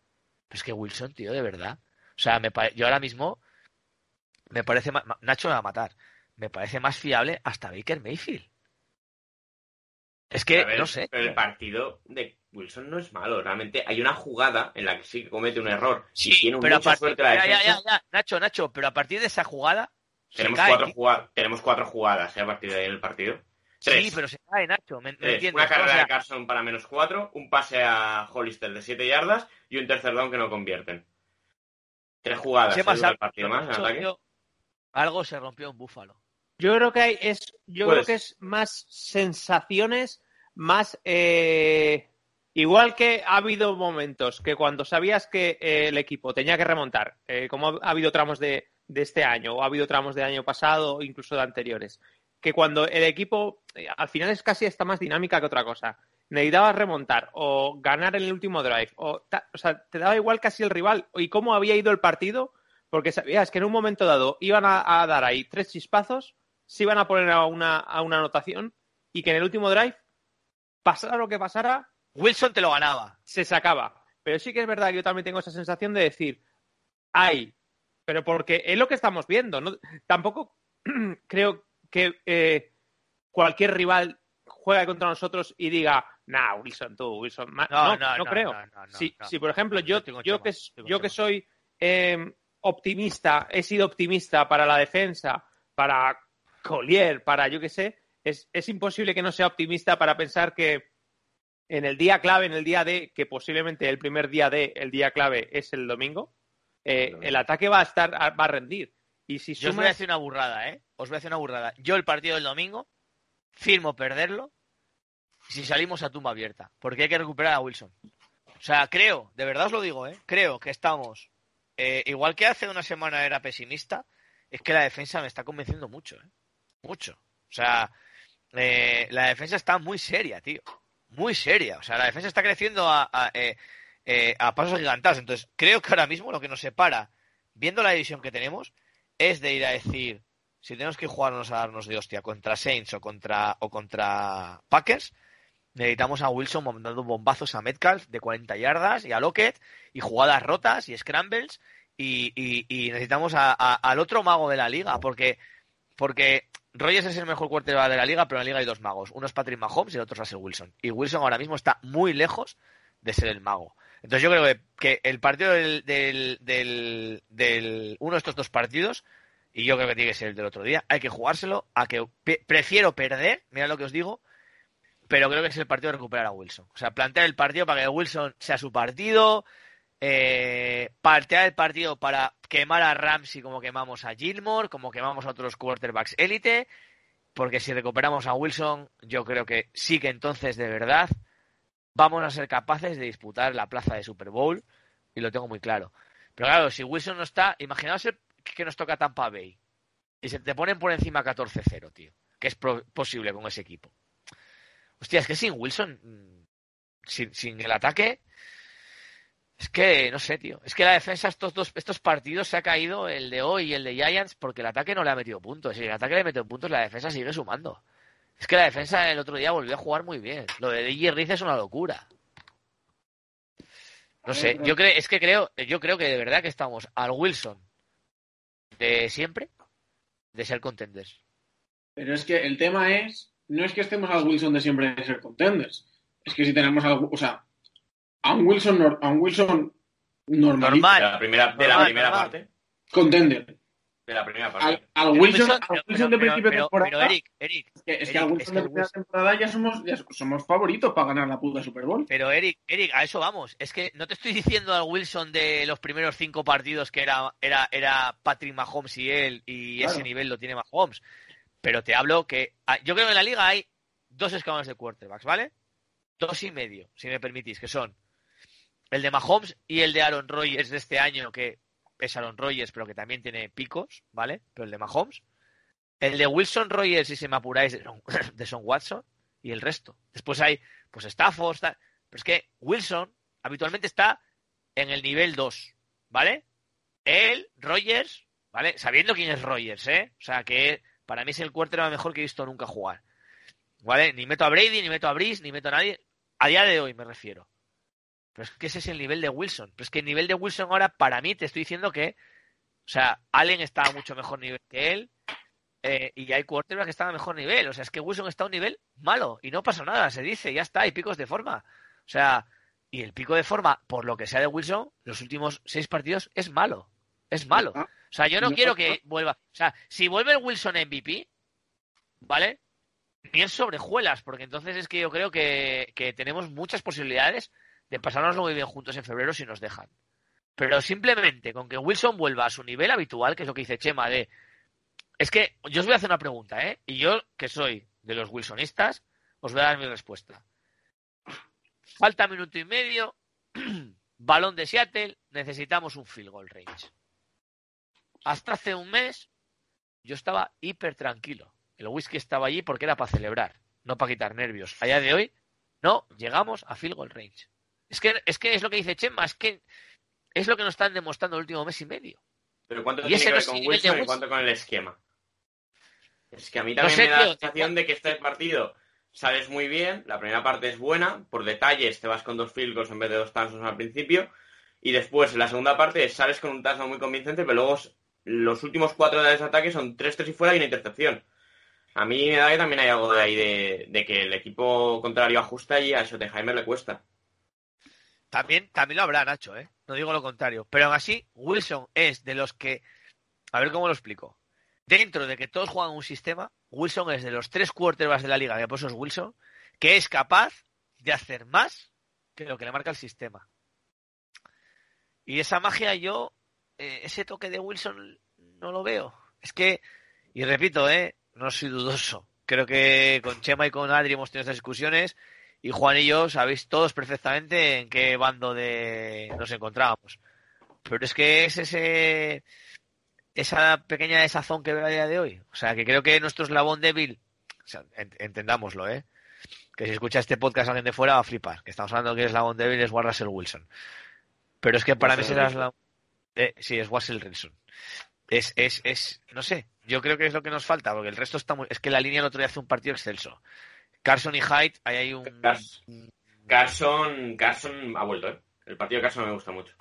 Pero es que Wilson, tío, de verdad. O sea, me yo ahora mismo me parece Nacho me va a matar. Me parece más fiable hasta Baker Mayfield. Es que, no sé. Pero el partido de Wilson no es malo. Realmente hay una jugada en la que sí que comete un error. Sí, tiene pero mucha suerte la ya, ya, ya, Nacho, Nacho, pero a partir de esa jugada. Tenemos, cuatro, jugadas, tenemos cuatro jugadas ¿eh? a partir de ahí en el partido. Sí, pero se cae, Nacho. ¿me, Una carrera de Carson para menos cuatro, un pase a Hollister de siete yardas y un tercer down que no convierten. Tres jugadas. ¿eh? el partido más en ataque. Algo se rompió en Búfalo. Yo creo que hay, es, yo creo que es más sensaciones, más eh, igual que ha habido momentos que cuando sabías que eh, el equipo tenía que remontar, eh, como ha habido tramos de, este año, o ha habido tramos del año pasado, incluso de anteriores, que cuando el equipo al final es casi esta más dinámica que otra cosa. Necesitabas remontar o ganar en el último drive, o, sea, te daba igual casi el rival y cómo había ido el partido, porque sabías que en un momento dado iban a dar ahí tres chispazos se iban a poner a una anotación y que en el último drive, pasara lo que pasara, Wilson te lo ganaba. Se sacaba. Pero sí que es verdad que yo también tengo esa sensación de decir, ay, pero porque es lo que estamos viendo. ¿no? Tampoco creo que eh, cualquier rival juegue contra nosotros y diga, nah, Wilson, tú, Wilson. No, no, no, creo. si, si, por ejemplo, yo, yo, que, yo que soy eh, optimista, he sido optimista para la defensa, para Collier, para yo qué sé, es, es imposible que no sea optimista para pensar que en el día clave, en el día de, que posiblemente el primer día de, el día clave es el domingo, eh, el ataque va a estar, va a rendir. Y si Yo os voy a hacer una burrada, ¿eh? Os voy a hacer una burrada. Yo el partido del domingo firmo perderlo si salimos a tumba abierta, porque hay que recuperar a Wilson. O sea, creo, de verdad os lo digo, ¿eh? Creo que estamos, eh, igual que hace una semana era pesimista, es que la defensa me está convenciendo mucho, ¿eh? mucho. O sea, eh, la defensa está muy seria, tío. Muy seria. O sea, la defensa está creciendo a, a, eh, eh, pasos gigantados. Entonces, creo que ahora mismo lo que nos separa, viendo la división que tenemos, es de ir a decir, si tenemos que jugarnos a darnos de hostia contra Saints o contra, o contra Packers, necesitamos a Wilson mandando bombazos a Metcalf de 40 yardas y a Lockett y jugadas rotas y scrambles y, y, necesitamos al otro mago de la liga porque, porque Rogers es el mejor quarterback de la liga, pero en la liga hay dos magos. Uno es Patrick Mahomes y el otro es Russell Wilson. Y Wilson ahora mismo está muy lejos de ser el mago. Entonces yo creo que, el partido del, del, uno de estos dos partidos, y yo creo que tiene que ser el del otro día, hay que jugárselo a que prefiero perder, mira lo que os digo, pero creo que es el partido de recuperar a Wilson. O sea, plantear el partido para que Wilson sea su partido, eh, partear el partido para quemar a Ramsey como quemamos a Gilmore, como quemamos a otros quarterbacks élite, porque si recuperamos a Wilson, yo creo que sí que entonces de verdad vamos a ser capaces de disputar la plaza de Super Bowl, y lo tengo muy claro. Pero claro, si Wilson no está, imaginaos que nos toca Tampa Bay y se te ponen por encima 14-0, tío, que es posible con ese equipo. Hostia, es que sin Wilson, mm, sin, sin el ataque, es que, no sé, tío. Es que la defensa, estos dos estos partidos se ha caído, el de hoy y el de Giants, porque el ataque no le ha metido puntos. Si el ataque le ha metido puntos, la defensa sigue sumando. Es que la defensa el otro día volvió a jugar muy bien. Lo de DJ Riz es una locura. No sé, yo creo, es que creo, yo creo que de verdad que estamos al Wilson de siempre de ser contenders. Pero es que el tema es, no es que estemos al Wilson de siempre de ser contenders. Es que si tenemos algo, o sea, a un Wilson, a un Wilson normal. De la primera, de la primera parte. Contender. De la primera parte. Al, Wilson, al Wilson de principio de temporada. Pero Eric, Eric. Es que, al Wilson de primera temporada ya somos, ya somos favoritos para ganar la puta Super Bowl. Pero Eric, Eric, a eso vamos. Es que no te estoy diciendo al Wilson de los primeros cinco partidos que era, era, era Patrick Mahomes y él, y ese nivel lo tiene Mahomes. Pero te hablo que. Ah, yo creo que en la liga hay dos escalones de quarterbacks, ¿vale? Dos y medio, si me permitís, que son el de Mahomes y el de Aaron Rodgers de este año, que es Aaron Rodgers, pero que también tiene picos, ¿vale? Pero el de Mahomes. El de Wilson Rogers, si se me apuráis, de Son Watson y el resto. Después hay, pues Stafford, está... pero es que Wilson habitualmente está en el nivel 2, ¿vale? Él, Rogers, ¿vale? Sabiendo quién es Rogers, ¿eh? O sea, que para mí es el quarterback mejor que he visto nunca jugar. ¿Vale? Ni meto a Brady, ni meto a Brice, ni meto a nadie. A día de hoy me refiero. Pero es que ese es el nivel de Wilson. Pero es que el nivel de Wilson ahora, para mí, te estoy diciendo que, o sea, Allen está a mucho mejor nivel que él. Eh, y hay quarterback que está a mejor nivel. O sea, es que Wilson está a un nivel malo y no pasa nada, se dice, ya está, hay picos de forma. O sea, y el pico de forma, por lo que sea de Wilson, los últimos seis partidos es malo. Es malo. Ah, O sea, yo no quiero que vuelva. O sea, si vuelve el Wilson MVP, ¿vale? Ni en sobrejuelas, porque entonces es que yo creo que, que tenemos muchas posibilidades de pasárnoslo muy bien juntos en febrero si nos dejan. Pero simplemente con que Wilson vuelva a su nivel habitual, que es lo que dice Chema, de. Es que yo os voy a hacer una pregunta, ¿eh? Y yo, que soy de los Wilsonistas, os voy a dar mi respuesta. Falta minuto y medio, balón de Seattle, necesitamos un field goal range. Hasta hace un mes yo estaba hiper tranquilo. El whisky estaba allí porque era para celebrar, no para quitar nervios. A día de hoy, no, llegamos a field goal range. Es que, es que es lo que dice Chema, es que es lo que nos están demostrando el último mes y medio. Pero ¿cuánto Y tiene que ver con Wilson y cuánto con el esquema? Es que a mí No también sé, me da tío, la sensación tío. de que este partido sales muy bien, la primera parte es buena, por detalles te vas con dos field goals en vez de dos touchdowns al principio, y después en la segunda parte sales con un touchdown muy convincente, pero luego los últimos cuatro de ataque son tres tres y fuera y una intercepción. A mí me da que también hay algo de ahí de, de que el equipo contrario ajusta y a Schottenheimer le cuesta. También, también lo habrá, Nacho, ¿eh? No digo lo contrario. Pero aún así, Wilson es de los que. A ver cómo lo explico. Dentro de que todos juegan un sistema, Wilson es de los tres quarterbacks de la liga, que por es Wilson, que es capaz de hacer más que lo que le marca el sistema. Y esa magia yo, eh, ese toque de Wilson no lo veo. Es que, y repito, ¿eh? No soy dudoso. Creo que con Chema y con Adri hemos tenido estas discusiones y Juan y yo sabéis todos perfectamente en qué bando de nos encontrábamos. Pero es que es ese esa pequeña desazón que veo a día de hoy. O sea, que creo que nuestro eslabón débil, o sea, ent- entendámoslo, ¿eh? Que si escucha este podcast alguien de fuera va a flipar. Que estamos hablando que el eslabón débil es Russell Wilson. Pero es que para mí ese Wilson. eslabón... Eh, sí, es Russell Wilson. Es, es, es, no sé, yo creo que es lo que nos falta, porque el resto está muy... Es que la línea el otro día hace un partido excelso. Carson y Hyde, ahí hay un... Cars- Carson, Carson ha vuelto, ¿eh? El partido de Carson me gusta mucho.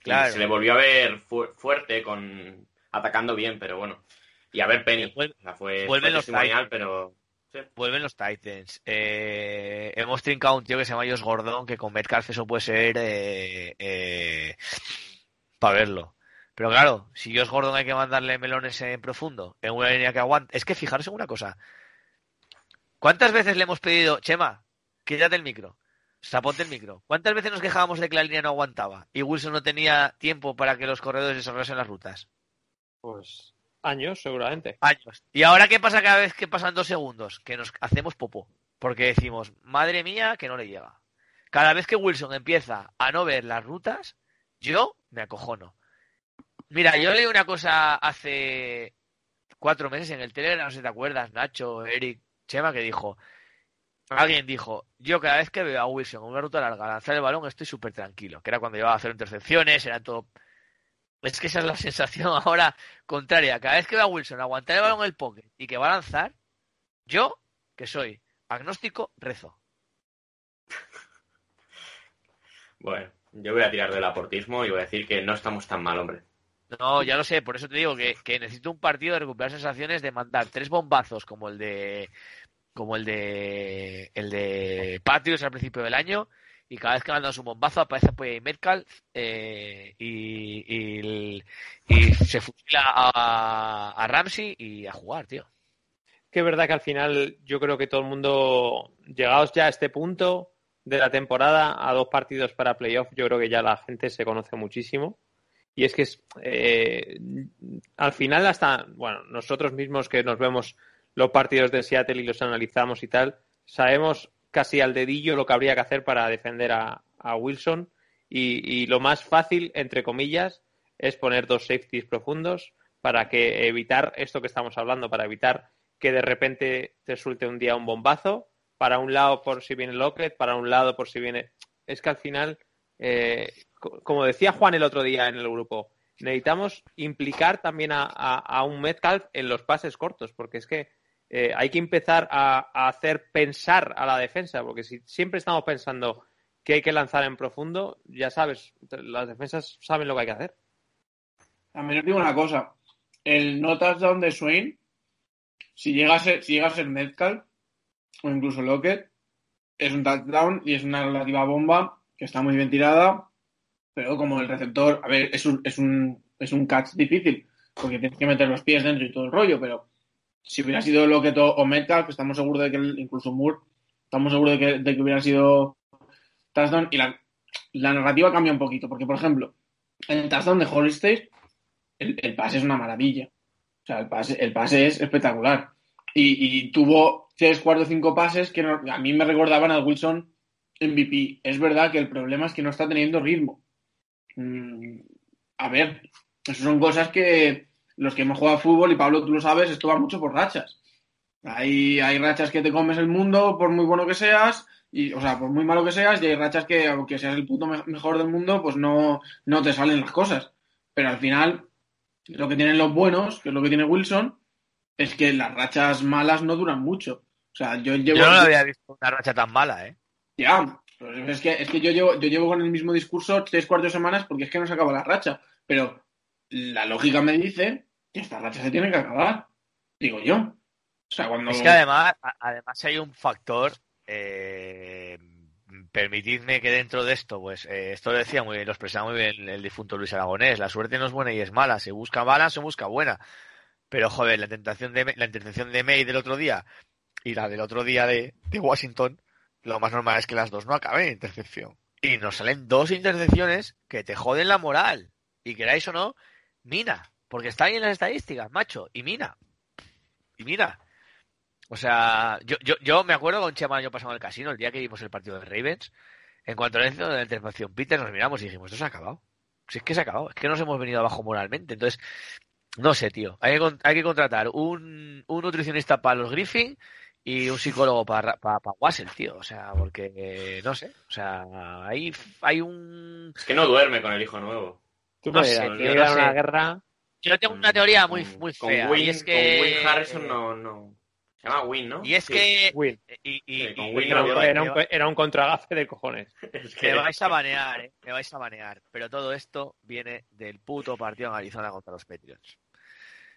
Claro. Se le volvió a ver fu- fuerte, con atacando bien, pero bueno. Y a ver Penny. Vuel- O sea, fue, vuelven fue los testimonial, pero... sí. Vuelven los Titans. Eh, hemos trincado un tío que se llama Josh Gordon, que con Metcalf eso puede ser eh, para verlo. Pero claro, si Josh Gordon hay que mandarle melones en profundo, en una línea que aguante. Es que fijaros en una cosa. ¿Cuántas veces le hemos pedido, Chema, quítate el micro? O sea, ponte el micro. ¿Cuántas veces nos quejábamos de que la línea no aguantaba y Wilson no tenía tiempo para que los corredores desarrollasen las rutas? Pues años, seguramente. años. ¿Y ahora qué pasa cada vez que pasan dos segundos? Que nos hacemos popó. Porque decimos, madre mía, que no le llega. Cada vez que Wilson empieza a no ver las rutas, yo me acojono. Mira, yo leí una cosa hace cuatro meses en el Telegram, no sé si te acuerdas, Nacho, Eric, Chema, que dijo, alguien dijo, yo cada vez que veo a Wilson en una ruta larga lanzar el balón estoy súper tranquilo, que era cuando llevaba a hacer intercepciones, era todo... Es que esa es la sensación ahora contraria. Cada vez que veo a Wilson aguantar el balón en el pocket y que va a lanzar, yo, que soy agnóstico, rezo. Bueno, yo voy a tirar del aportismo y voy a decir que no estamos tan mal, hombre. No, ya lo sé, por eso te digo que, que necesito un partido de recuperar sensaciones de mandar tres bombazos como el de como el de el de Patriots al principio del año y cada vez que mandas un bombazo aparece pues Metcalf eh, y, y, se fusila a, a Ramsey y a jugar, tío. Que verdad que al final yo creo que todo el mundo, llegados ya a este punto de la temporada, a dos partidos para playoff, yo creo que ya la gente se conoce muchísimo. Y es que es, eh, al final hasta, bueno, nosotros mismos que nos vemos los partidos de Seattle y los analizamos y tal, sabemos casi al dedillo lo que habría que hacer para defender a, a Wilson. Y, y lo más fácil, entre comillas, es poner dos safeties profundos para que evitar esto que estamos hablando, para evitar que de repente te suelte un día un bombazo, para un lado por si viene Lockett, para un lado por si viene... Es que al final, eh, como decía Juan el otro día en el grupo, necesitamos implicar también a, un Metcalf en los pases cortos, porque es que eh, hay que empezar a, a hacer pensar a la defensa, porque si siempre estamos pensando que hay que lanzar en profundo, ya sabes, las defensas saben lo que hay que hacer. También os digo una cosa. El no touchdown de Swain, si llega a ser, si llega a ser Metcalf, o incluso Lockett, es un touchdown y es una relativa bomba que está muy bien tirada, pero como el receptor, a ver, es un, es un, es un catch difícil, porque tienes que meter los pies dentro y todo el rollo, pero si hubiera sido Lockett o Metcalf, estamos seguros de que incluso Moore, estamos seguros de que, de que hubiera sido touchdown y la, narrativa cambia un poquito, porque por ejemplo, en el touchdown de Hollister, el, el pase es una maravilla. O sea, el pase, el pase es espectacular. Y, y tuvo tres, cuatro, cinco pases que no- a mí me recordaban al Wilson MVP. Es verdad que el problema es que no está teniendo ritmo. Mm, a ver, eso son cosas que los que hemos jugado a fútbol, y Pablo tú lo sabes, esto va mucho por rachas. Hay, hay rachas que te comes el mundo por muy bueno que seas, y, o sea, por muy malo que seas, y hay rachas que, aunque seas el puto me- mejor del mundo, pues no, no te salen las cosas. Pero al final, lo que tienen los buenos, que es lo que tiene Wilson, es que las rachas malas no duran mucho. O sea, yo llevo. Yo no había visto una racha tan mala, ¿eh? Ya, pues es que, es que yo, llevo, yo llevo con el mismo discurso tres cuartos de semanas porque es que no se acaba la racha. Pero la lógica me dice que esta racha se tiene que acabar. Digo yo. Es que además, además hay un factor. eh, permitidme que dentro de esto, pues eh, esto lo decía muy bien, lo expresaba muy bien el difunto Luis Aragonés. La suerte no es buena y es mala. Se busca mala, se busca buena. Pero joder, la tentación de la intercepción de May del otro día y la del otro día de, de Washington, lo más normal es que las dos no acaben en intercepción. Y nos salen dos intercepciones que te joden la moral. Y queráis o no, mina. Porque está ahí en las estadísticas, macho. Y mina. Y mira. O sea, yo, yo, yo me acuerdo con Chema pasado en el casino, el día que vimos el partido de Ravens, en cuanto la de la intercepción Peter, nos miramos y dijimos, esto se ha acabado. Si es que se ha acabado, es que nos hemos venido abajo moralmente. Entonces, no sé, tío. Hay que, hay que contratar un, un nutricionista para los Griffin y un psicólogo para, para, para Wassel, tío. O sea, porque, eh, no sé. O sea, hay, hay un... Es que no duerme con el hijo nuevo. Tú No me sé, a no una sé. guerra. Yo tengo una teoría muy, muy con fea. Win, y es que... Con Win Harrison no, no. Se llama Win, ¿no? Y es Sí. que... Win. Y, y- Sí, con y- Win y- no Era, un, era un contragafe de cojones. Es que Me vais a banear, ¿eh? Me vais a banear. Pero todo esto viene del puto partido en Arizona contra los Patriots.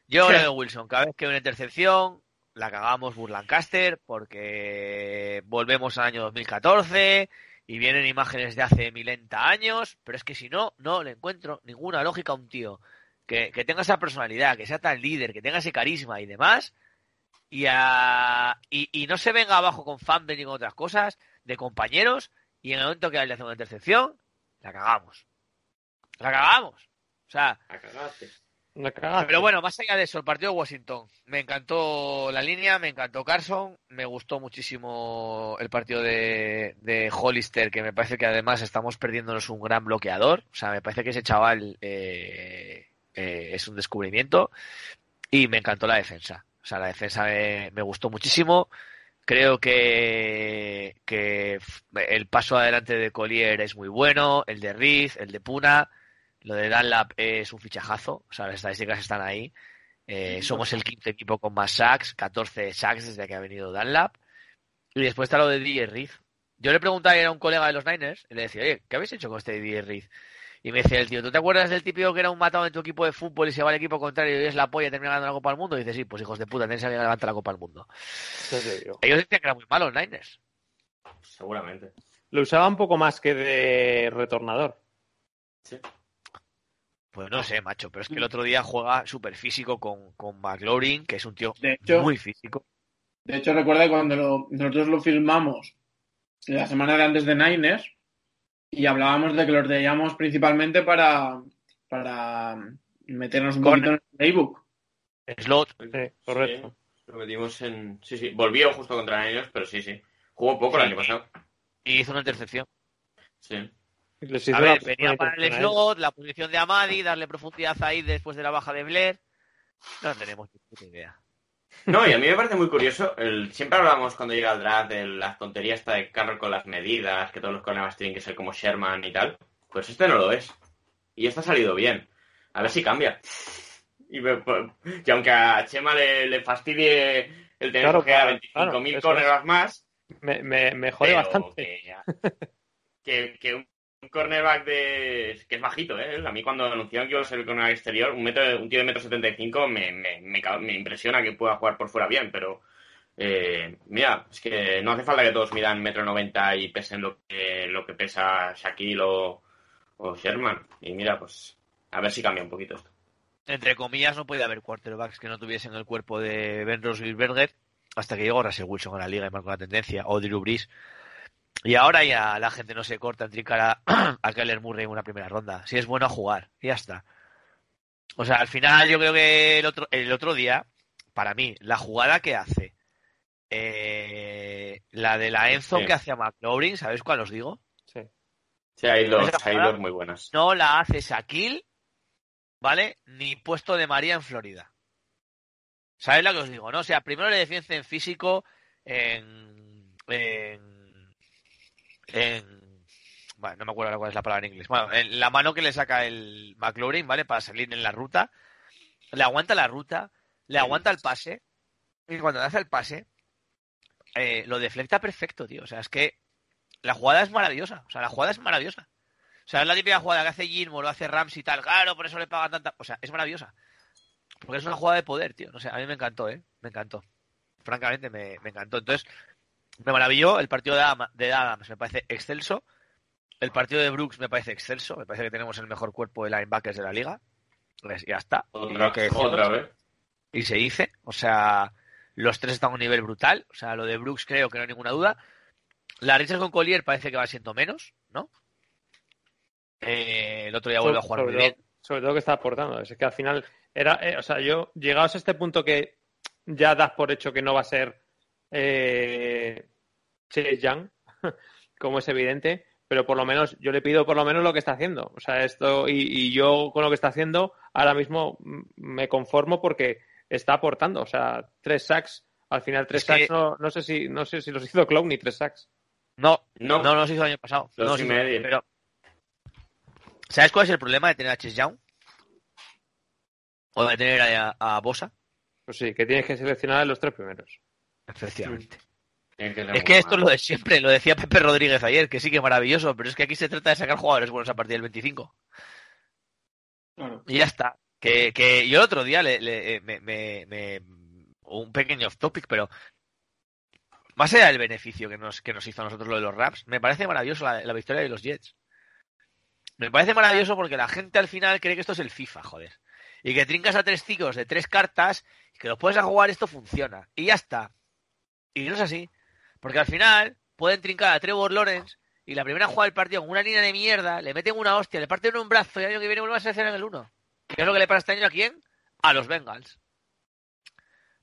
Yo creo que Wilson, cada vez que hay una intercepción, la cagamos Burlancaster porque volvemos al año 2014 y vienen imágenes de hace milenta años, pero es que si no, no le encuentro ninguna lógica a un tío que, que tenga esa personalidad, que sea tan líder, que tenga ese carisma y demás, y, a- y, y no se venga abajo con fumble ni con otras cosas de compañeros, y en el momento que le hace una intercepción, la cagamos. La cagamos. O sea, A cagarte. Una cagada. pero bueno, más allá de eso, el partido de Washington. Me encantó la línea, me encantó Carson, me gustó muchísimo el partido de, de Hollister, que me parece que además estamos perdiéndonos un gran bloqueador. O sea, me parece que ese chaval eh, eh, es un descubrimiento. Y me encantó la defensa. O sea, la defensa me, me gustó muchísimo. Creo que, que el paso adelante de Collier es muy bueno, el de Riz, el de Puna. Lo de Dunlap es un fichajazo, o sea, las estadísticas están ahí. Eh, somos el quinto equipo con más sacks, 14 sacks desde que ha venido Dunlap. Y después está lo de DJ Riz. Yo le preguntaba a un colega de los Niners y le decía, oye, ¿qué habéis hecho con este DJ Riz? Y me decía el tío, ¿tú te acuerdas del típico que era un matado en tu equipo de fútbol y se va al equipo contrario y es la polla y termina ganando la Copa del Mundo? Y dice, sí, pues hijos de puta, tenéis que levantar la Copa del Mundo. Ellos decían que era muy malo los Niners. Seguramente. Lo usaba un poco más que de retornador. Sí. Pues no sé, macho, pero es que el otro día juega súper físico con, con McLaurin, que es un tío De hecho- muy físico. De hecho, recuerda cuando lo- nosotros lo filmamos la semana de antes de Niners y hablábamos de que los veíamos principalmente para, para meternos un poquito en el playbook. Slot, Sí, correcto. Sí, lo metimos en. Sí, sí. Volvió justo contra Niners, pero sí, sí. Jugó poco el año pasado. y hizo una intercepción. Sí. Les A ver, venía para el slot, la posición de Amadi, darle profundidad ahí después de la baja de Blair. No tenemos ni puta idea. No, y a mí me parece muy curioso. El... Siempre hablamos cuando llega el draft de las tonterías esta de Carroll con las medidas, que todos los cornerbacks tienen que ser como Sherman y tal. Pues este no lo es. Y este ha salido bien. A ver si cambia. Y, me- y aunque a Chema le, le fastidie el tener Claro, que a claro, 25.000 claro, cornerbacks más, Me, me, me jode bastante. Que, que, que un cornerback de que es bajito, ¿eh? A mí cuando anunciaron que iba a ser el cornerback exterior, un, metro, un tío de metro setenta y cinco me, me, me, me impresiona que pueda jugar por fuera bien, pero eh, mira, es que no hace falta que todos midan metro noventa y pesen lo que, lo que pesa Shaquille o, o Sherman. Y mira, pues a ver si cambia un poquito esto. Entre comillas, no puede haber quarterbacks que no tuviesen el cuerpo de Ben Roethlisberger hasta que llegó Russell Wilson a la liga y marcó la tendencia, o Drew Brees. Y ahora ya la gente no se corta en trincar a, a Kyler Murray en una primera ronda. Si es bueno a jugar, y ya está. O sea, al final yo creo que el otro, el otro día, para mí, la jugada que hace, eh, la de la Enzo Sí. que hace a McLaurin, ¿sabéis cuál os digo? Sí. Sí, hay dos, hay dos muy buenas. No la hace Shaquille, ¿vale? Ni puesto de María en Florida. ¿Sabéis lo que os digo, no? O sea, primero le defiende en físico, en. en. En bueno, no me acuerdo ahora cuál es la palabra en inglés. Bueno, en la mano que le saca el McLaurin, ¿vale? Para salir en la ruta. Le aguanta la ruta, le aguanta el pase. Y cuando le hace el pase, eh, lo deflecta perfecto, tío. O sea, es que la jugada es maravillosa. O sea, la jugada es maravillosa. O sea, es la típica jugada que hace Gilmore, lo hace Ramsey y tal. Claro, por eso le pagan tanta. O sea, es maravillosa. Porque es una jugada de poder, tío. No sé, a mí me encantó, ¿eh? Me encantó. Francamente, me, me encantó. Entonces, me maravilló. El partido de, Adams, de Adams me parece excelso. El partido de Brooks me parece excelso. Me parece que tenemos el mejor cuerpo de linebackers de la liga. Pues ya está. Y Otra, lo que decimos, otra vez. y se dice. O sea, los tres están a un nivel brutal. O sea, lo de Brooks creo que no hay ninguna duda. La Richards con Collier parece que va siendo menos, ¿no? Eh, el otro día vuelve a jugar sobre, muy bien. todo, sobre todo que está aportando. Es que al final era, eh, o sea, yo llegados a este punto que ya das por hecho que no va a ser eh, Young, como es evidente, pero por lo menos yo le pido por lo menos lo que está haciendo. O sea, esto y, y yo con lo que está haciendo ahora mismo me conformo porque está aportando. O sea, tres sacks, al final tres Es que- sacks, no, no sé si no sé si los hizo Clowney tres sacks. No, No, no, no se hizo el año pasado. No hizo. Pero, ¿sabes cuál es el problema de tener a Chase Young? O de tener a, a Bosa. Pues sí, que tienes que seleccionar los tres primeros. Efectivamente. Es que esto es lo de siempre, lo decía Pepe Rodríguez ayer, que sí que es maravilloso, pero es que aquí se trata de sacar jugadores buenos a partir del 25. Claro. Y ya está. Que, que yo el otro día le, le- eh, me, me- me- un pequeño off topic, pero más allá del beneficio que nos, que nos hizo a nosotros lo de los raps, me parece maravilloso la, la victoria de los Jets. Me parece maravilloso porque la gente al final cree que esto es el FIFA, joder. Y que trincas a tres ciclos de tres cartas y que los puedes a jugar, esto funciona. Y ya está. Y no es así. Porque al final pueden trincar a Trevor Lawrence y la primera jugada del partido con una línea de mierda, le meten una hostia, le parten un brazo y el año que viene vuelven a en el 1. ¿Qué es lo que le pasa este año a quién? A los Bengals.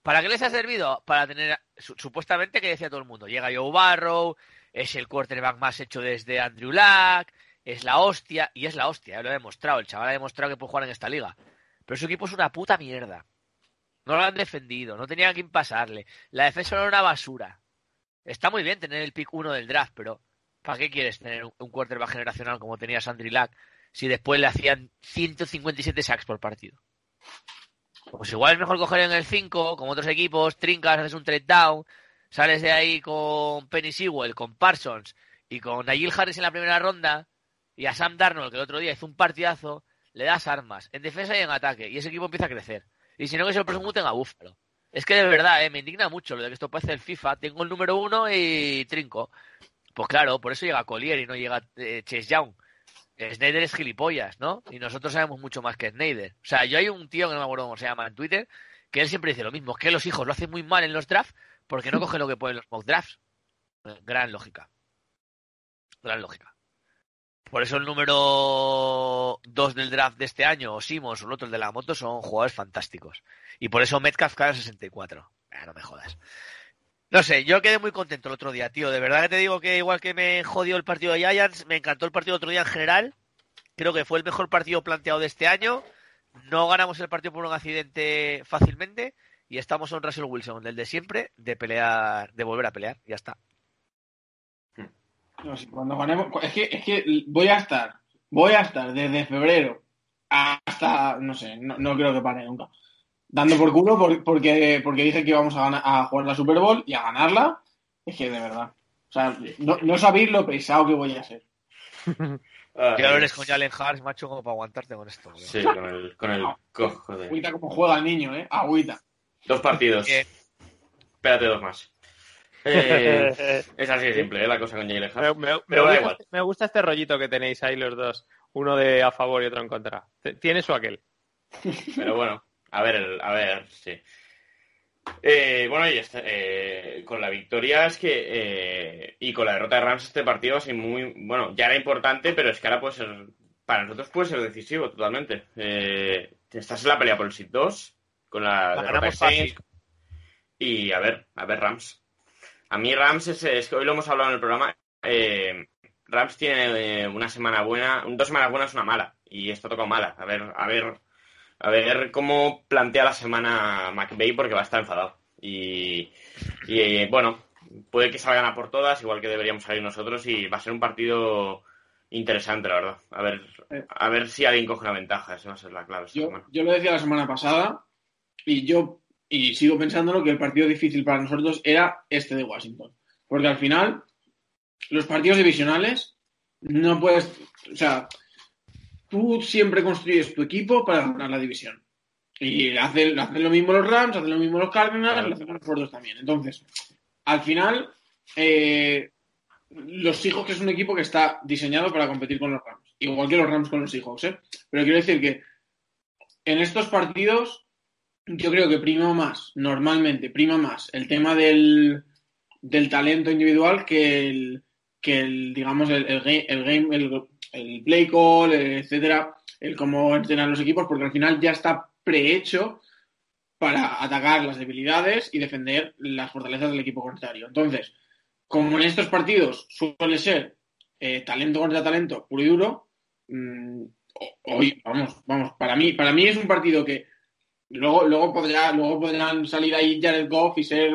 ¿Para qué les ha servido? Para tener, su- supuestamente, que decía todo el mundo, llega Joe Barrow, es el quarterback más hecho desde Andrew Luck, es la hostia, y es la hostia, lo ha demostrado, el chaval ha demostrado que puede jugar en esta liga. Pero su equipo es una puta mierda. No lo han defendido, no tenían a quién pasarle. La defensa era una basura. Está muy bien tener el pick 1 del draft, pero ¿para qué quieres tener un, quarterback generacional como tenía Sandry Luck si después le hacían 157 sacks por partido? Pues igual es mejor coger en el 5, como otros equipos, trincas, haces un trade down, sales de ahí con Penny Sewell, con Parsons y con Najil Harris en la primera ronda y a Sam Darnold, que el otro día hizo un partidazo, le das armas en defensa y en ataque y ese equipo empieza a crecer. Y si no, que se lo presenten a Búfalo. Es que de verdad, eh, me indigna mucho lo de que esto hacer el FIFA. Tengo el número uno y trinco. Pues claro, por eso llega Collier y no llega eh, Chase Young. Snyder es gilipollas, ¿no? Y nosotros sabemos mucho más que Snyder. O sea, yo hay un tío que no me acuerdo cómo se llama en Twitter, que él siempre dice lo mismo, que los hijos lo hacen muy mal en los drafts porque no cogen lo que pueden los mock drafts. Gran lógica. Gran lógica. Por eso el número 2 del draft de este año, o Simons o el otro el de la moto, son jugadores fantásticos. Y por eso Metcalf cada 64. Ah, no me jodas. No sé, yo quedé muy contento el otro día, tío. De verdad que te digo que igual que me jodió el partido de Giants, me encantó el partido el otro día en general. Creo que fue el mejor partido planteado de este año. No ganamos el partido por un accidente fácilmente. Y estamos en Russell Wilson, del de siempre, de pelear, de volver a pelear. Ya está. No, si cuando ganemos, es que, es que voy a estar, voy a estar desde febrero hasta, no sé, no, no creo que pare nunca, dando por culo por- porque, porque dije que íbamos a, ganar- a jugar la Super Bowl y a ganarla, es que de verdad, o sea, no, no sabéis lo pesado que voy a ser. Ay, Yo hables con Jalen Hars, macho, como para aguantarte con esto. Sí, con el, con el cojo de... Agüita como juega el niño, ¿eh? Agüita. Dos partidos. Bien. Espérate dos más. Eh, es así de simple, ¿eh? La cosa con Jalen Me, me- me gusta, igual. me gusta este rollito que tenéis ahí los dos. Uno de a favor y otro en contra. ¿Tienes o aquel? Pero bueno, a ver, el- a ver, sí. Eh, bueno, y este, eh, con la victoria es que. eh, y con la derrota de Rams, este partido así muy. Bueno, ya era importante, pero es que ahora puede ser. Para nosotros puede ser decisivo totalmente. Estás en la pelea por el SID 2, con la La derrota de Saints. Y a ver, a ver, Rams. A mí Rams es, es que hoy lo hemos hablado en el programa. eh, Rams tiene eh, una semana buena, dos semanas buenas, una mala. Y esto toca mala. A ver, a ver, a ver cómo plantea la semana McVay porque va a estar enfadado. Y, y, eh, bueno, puede que salgan a por todas, igual que deberíamos salir nosotros. Y va a ser un partido interesante, la verdad. A ver, a ver si alguien coge una ventaja. Esa va a ser la clave esta Yo, semana. yo lo decía la semana pasada y yo y sigo pensándolo que el partido difícil para nosotros era este de Washington. Porque al final, los partidos divisionales no puedes. O sea, tú siempre construyes tu equipo para ganar la división. Y hacen, hacen lo mismo los Rams, hacen lo mismo los Cardinals, Claro. lo hacen los Fordos también. Entonces, al final, eh, los Seahawks es un equipo que está diseñado para competir con los Rams. Igual que los Rams con los Seahawks, ¿eh? Pero quiero decir que en estos partidos yo creo que prima más, normalmente prima más el tema del, del talento individual que el, que el digamos, el, el game, el, game el, play call, etcétera, el cómo entrenar los equipos, porque al final ya está prehecho para atacar las debilidades y defender las fortalezas del equipo contrario. Entonces, como en estos partidos suele ser eh, talento contra talento puro y duro, mm, hoy, vamos, vamos, para mí, para mí es un partido que luego, luego podrá, luego podrán salir ahí Jared Goff y ser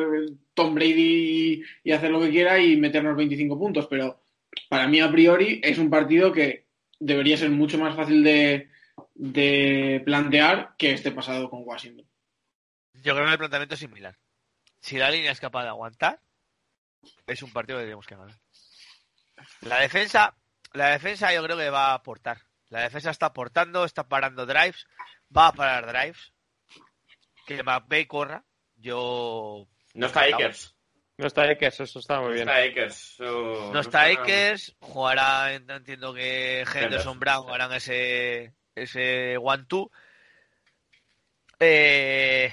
Tom Brady y, y hacer lo que quiera y meternos 25 puntos, pero para mí a priori es un partido que debería ser mucho más fácil de, de plantear que este pasado con Washington. Yo creo que el planteamiento es similar. Si la línea es capaz de aguantar, es un partido que tenemos que ganar. La defensa, la defensa yo creo que va a aportar. La defensa está aportando, está parando drives, va a parar drives. Que McVay corra. Yo No está Akers. No está Akers, eso está muy No bien. está Akers. no está Akers, jugará, entiendo que Henderson Brown harán ese ese one two. Eh,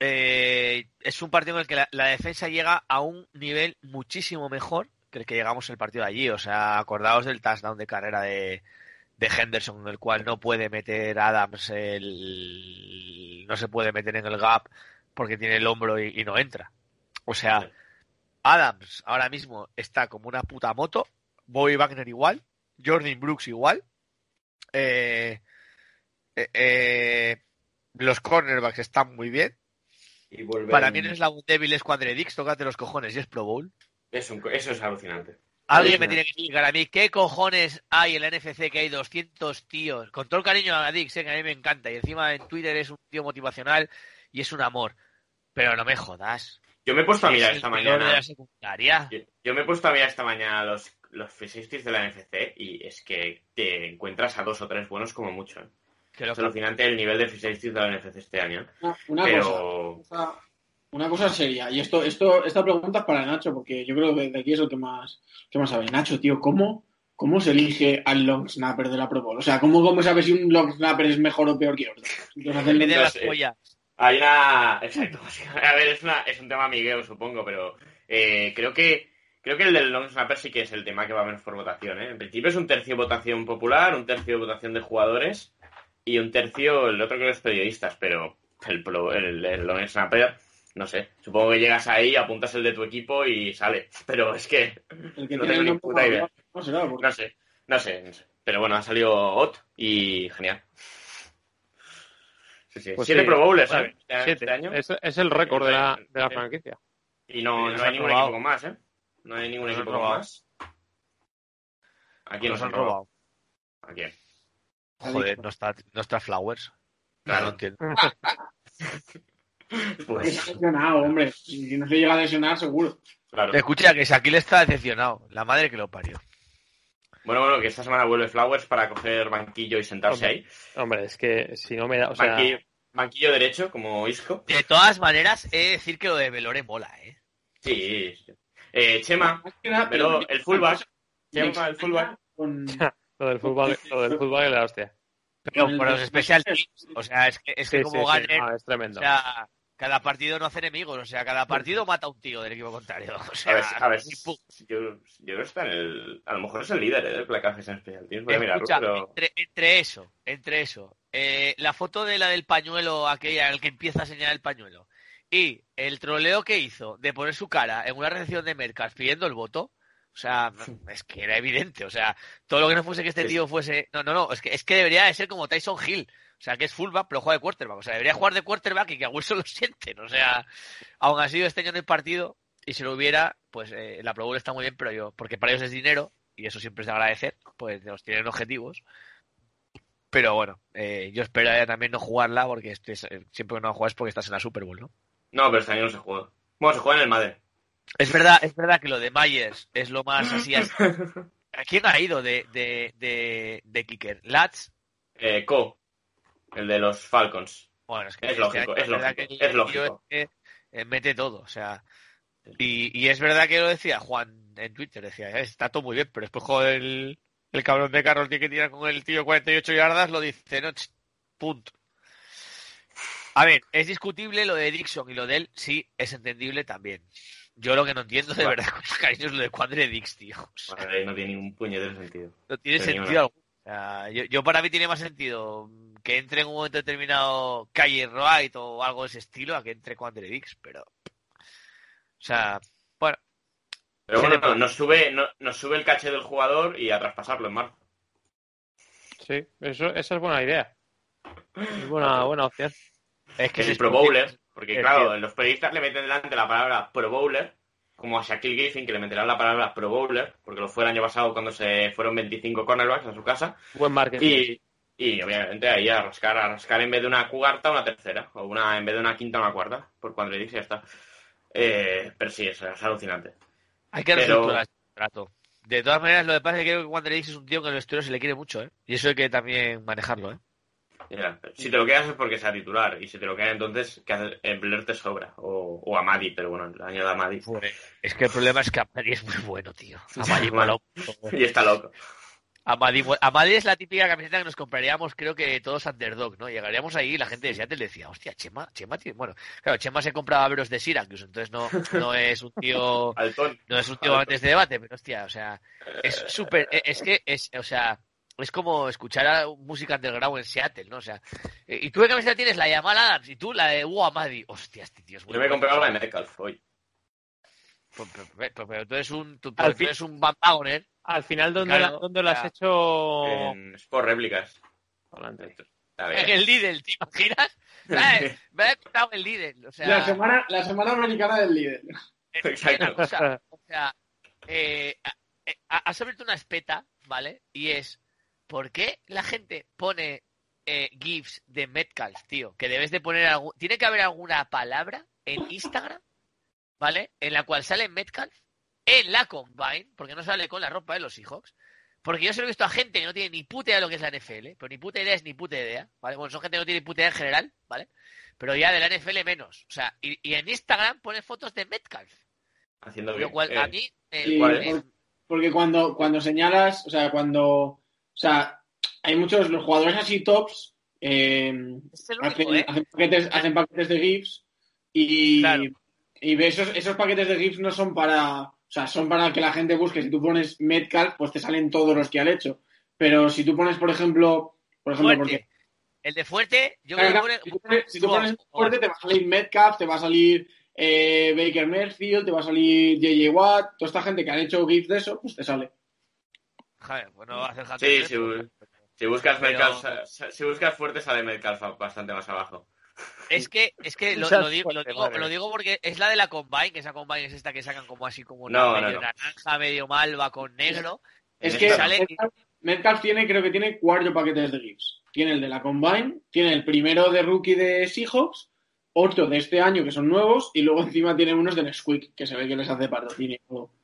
eh, es un partido en el que la, la defensa llega a un nivel muchísimo mejor que el que llegamos en el partido de allí. O sea, acordaos del touchdown de carrera de, de Henderson, en el cual no puede meter Adams, el, no se puede meter en el gap porque tiene el hombro y, y no entra. O sea. Adams ahora mismo está como una puta moto, Bobby Wagner igual, Jordan Brooks igual, eh, eh, eh, los cornerbacks están muy bien. Y Para mí no es la débil es Dix, tócate los cojones y es Pro Bowl. Es un- eso es alucinante. Alguien me tiene que explicar a mí qué cojones hay en la NFC que hay 200 tíos. Con todo el cariño a Dix, eh, que a mí me encanta. Y encima en Twitter es un tío motivacional y es un amor. Pero no me jodas. Yo me he puesto a mirar esta mañana. de la secundaria. Yo, yo me he puesto a mirar esta mañana los, los free safeties de la NFC y es que te encuentras a dos o tres buenos como mucho. ¿eh? Que lo Es alucinante el nivel de free safeties de la NFC este año. Una, una Pero cosa, una cosa seria, y esto, esto, esta pregunta es para Nacho, porque yo creo que de aquí es el que más, que más sabe. Nacho, tío, ¿cómo, ¿cómo se elige al long snapper de la Pro Bowl? O sea, ¿cómo, cómo sabes si un long snapper es mejor o peor que otro? Entonces, hacen- Mete no las pollas. hay una... Exacto. A ver, es, una, es un tema amigueo, supongo, pero eh, creo que creo que el del long snapper sí que es el tema que va menos por votación. ¿eh? En principio es un tercio votación popular, un tercio votación de jugadores y un tercio el otro que los periodistas, pero el, pro- el, el long snapper... No sé, supongo que llegas ahí, apuntas el de tu equipo y sale. Pero es que el que no tengo ni puta idea. No será, porque No sé, no sé, no sé. Pero bueno, ha salido Ot y genial. Sí, sí. Pues Siete sí, Pro Bowlers, bueno, ¿sabes? Este, Siete. este año. Es, es el récord de la, de la franquicia. Y no, no hay ningún robado. equipo con más, ¿eh? No hay ningún Nos equipo con robado. más. ¿A quién Nos han robado. ¿A quién? Joder, no está, no está Flowers. No Claro. lo entiendo. Pues, se ha lesionado, hombre. Si no se llega a lesionar, seguro. claro. Escucha, que Shaquille está decepcionado. La madre que lo parió. Bueno, bueno, que esta semana vuelve Flowers para coger banquillo y sentarse Hombre. ahí. Hombre, es que si no me da. O sea, Banquillo, banquillo derecho, como Isco. De todas maneras, he de decir que lo de Velore mola, ¿eh? Sí. sí. Eh, Chema, pero el fullback. Chema, el fullback. Con- lo del fútbol, lo del fútbol es la hostia. Pero por los special teams, o sea, es que, es que Sí, como sí, sí, ganen, no, es o tremendo. sea, cada partido no hace enemigos, o sea, cada partido mata a un tío del equipo contrario. O A ver, a ver, yo, yo creo que está en el. A lo mejor es el líder eh, del placaje en Special Teams. Voy a mirarlo, Escucha, pero. entre, entre eso, entre eso, eh, la foto de la del pañuelo, aquella, el que empieza a señalar el pañuelo, y el troleo que hizo de poner su cara en una recepción de Mercas pidiendo el voto, o sea, es que era evidente, o sea, todo lo que no fuese que este tío fuese, no, no, no, es que, es que debería de ser como Tyson Hill, o sea, que es fullback, pero juega de quarterback, o sea, debería jugar de quarterback y que a Wilson lo sienten, o sea, aún así este año en el partido, y si lo hubiera, pues eh, la Pro Bowl está muy bien, pero yo, porque para ellos es dinero, y eso siempre es de agradecer, pues nos tienen objetivos. Pero bueno, eh, yo esperaría también no jugarla porque este es- eh, siempre que no juegas porque estás en la Super Bowl, ¿no? No, pero este año no se juega. Bueno, se juega en el Madden. Es verdad, es verdad que lo de Myers es lo más así. as- ¿A quién ha ido de, de, de, de kicker? ¿Lats? Eh, Co, el de los Falcons. Bueno, es que Es lógico, es lógico, que el es tío lógico. este, eh, mete todo, o sea. Y, y es verdad que lo decía Juan en Twitter, decía, "Eh, está todo muy bien, pero después joder, el, el cabrón de Carroll tiene que tirar con el tío 48 yardas, lo dice, no, ch, punto. A ver, es discutible lo de Dixon y lo de él, sí, es entendible también. Yo lo que no entiendo de verdad, con cariño, es lo de Cuadre Dix, tío. O sea, Madre, no tiene ningún puñetero sentido. no tiene Pero sentido alguno. O sea, yo, yo para mí tiene más sentido que entre en un momento determinado Calle Wright o algo de ese estilo a que entre Cuadre Dix, pero. O sea, bueno, Pero bueno, no- nos, sube, no- nos sube el caché del jugador y a traspasarlo en marzo. Sí, eso, esa es buena idea. Es buena, buena opción. es que es el Pro Bowler. Porque claro, los periodistas le meten delante la palabra Pro Bowler, como a Shaquille Griffin, que le meterán la palabra Pro Bowler, porque lo fue el año pasado cuando se fueron 25 cornerbacks a su casa. Buen marketing. Y, y obviamente ahí a rascar, a rascar en vez de una cuarta, una tercera. O una en vez de una quinta, una cuarta. Por cuando y ya está. Eh, pero sí, eso es alucinante. Hay que Pero- reestructurar el trato. De todas maneras, lo que pasa es que creo que es un tío que en el vestuario se le quiere mucho, ¿eh? Y eso hay que también manejarlo, ¿eh? Mira, si te lo quedas es porque sea titular. Y si te lo quedas entonces, que haces? Blair te sobra. O, o Amadi, pero bueno, el año de Amadi. Es que el problema es que Amadi es muy bueno, tío. Amadi, malo. Y está loco. Amadi, Amadi es la típica camiseta que nos compraríamos, creo que todos underdog, ¿no? Llegaríamos ahí y la gente de Seattle decía, hostia, Chema, Chema tiene... Bueno, claro, Chema se compraba veros de Syracuse, entonces no, no es un tío... Altón. No es un tío antes de debate, pero hostia, o sea, es súper, e- es que es, o sea, es como escuchar a música underground en Seattle, ¿no? O sea, y tú qué camiseta tienes la de Jamal Adams y tú la de Hugo Amadi. Hostia, este tío es muy Yo me bueno. compré la de Metcalf hoy. Pero, pero- pero- tú eres un, tú, Al tú fin- eres un Van Wagner. Al final, ¿dónde, Claro, la- dónde lo has hecho? En Sport Réplicas. En el Lidl, ¿te imaginas? Me he comprado el Lidl, o sea... La semana, la semana americana del líder. Es Exacto. cosa, o sea, eh, eh, has abierto una espeta, ¿vale? Y es, ¿por qué la gente pone eh, GIFs de Metcalf, tío? Que debes de poner algún... Tiene que haber alguna palabra en Instagram, ¿vale? En la cual sale Metcalf en la Combine, porque no sale con la ropa de los Seahawks. Porque yo se lo he visto a gente que no tiene ni puta idea de lo que es la NFL, pero ni puta idea es ni puta idea, ¿vale? Bueno, son gente que no tiene ni puta idea en general, ¿vale? Pero ya de la NFL menos. O sea, y, y en Instagram pone fotos de Metcalf. Haciendo Lo cual Eh, a mí eh, Sí, ¿cuál me- por- porque cuando, cuando señalas, o sea, cuando, o sea, hay muchos, los jugadores así tops, eh, es el hacen, ¿eh? paquetes, hacen paquetes de GIFs y, Claro. Y esos, esos paquetes de GIFs no son para, o sea, son para que la gente busque. Si tú pones Metcalf, pues te salen todos los que han hecho. Pero si tú pones, por ejemplo, por ejemplo, porque Fuerte. El de fuerte, yo Claro, creo claro, que si tú pones, si tú pones fuerte, te va a salir Metcalf, te va a salir eh, Baker Mayfield, te va a salir JJ Watt, toda esta gente que han hecho GIFs de eso, pues te sale. Joder, pues no va a hacer Sí, sí, pues- Si buscas Pero- Metcalf, si buscas fuerte, sale Metcalf bastante más abajo. Es que, es que lo, digo, lo, digo, lo porque es la de la Combine, que esa Combine es esta que sacan como así como una No, medio no. naranja, medio malva con negro. Es En que sale- Metcalf, tiene, creo que tiene cuatro paquetes de GIFs. Tiene el de la Combine, tiene el primero de rookie de Seahawks, otro de este año que son nuevos, y luego encima tiene unos de Nesquik, que se ve que les hace patrocinio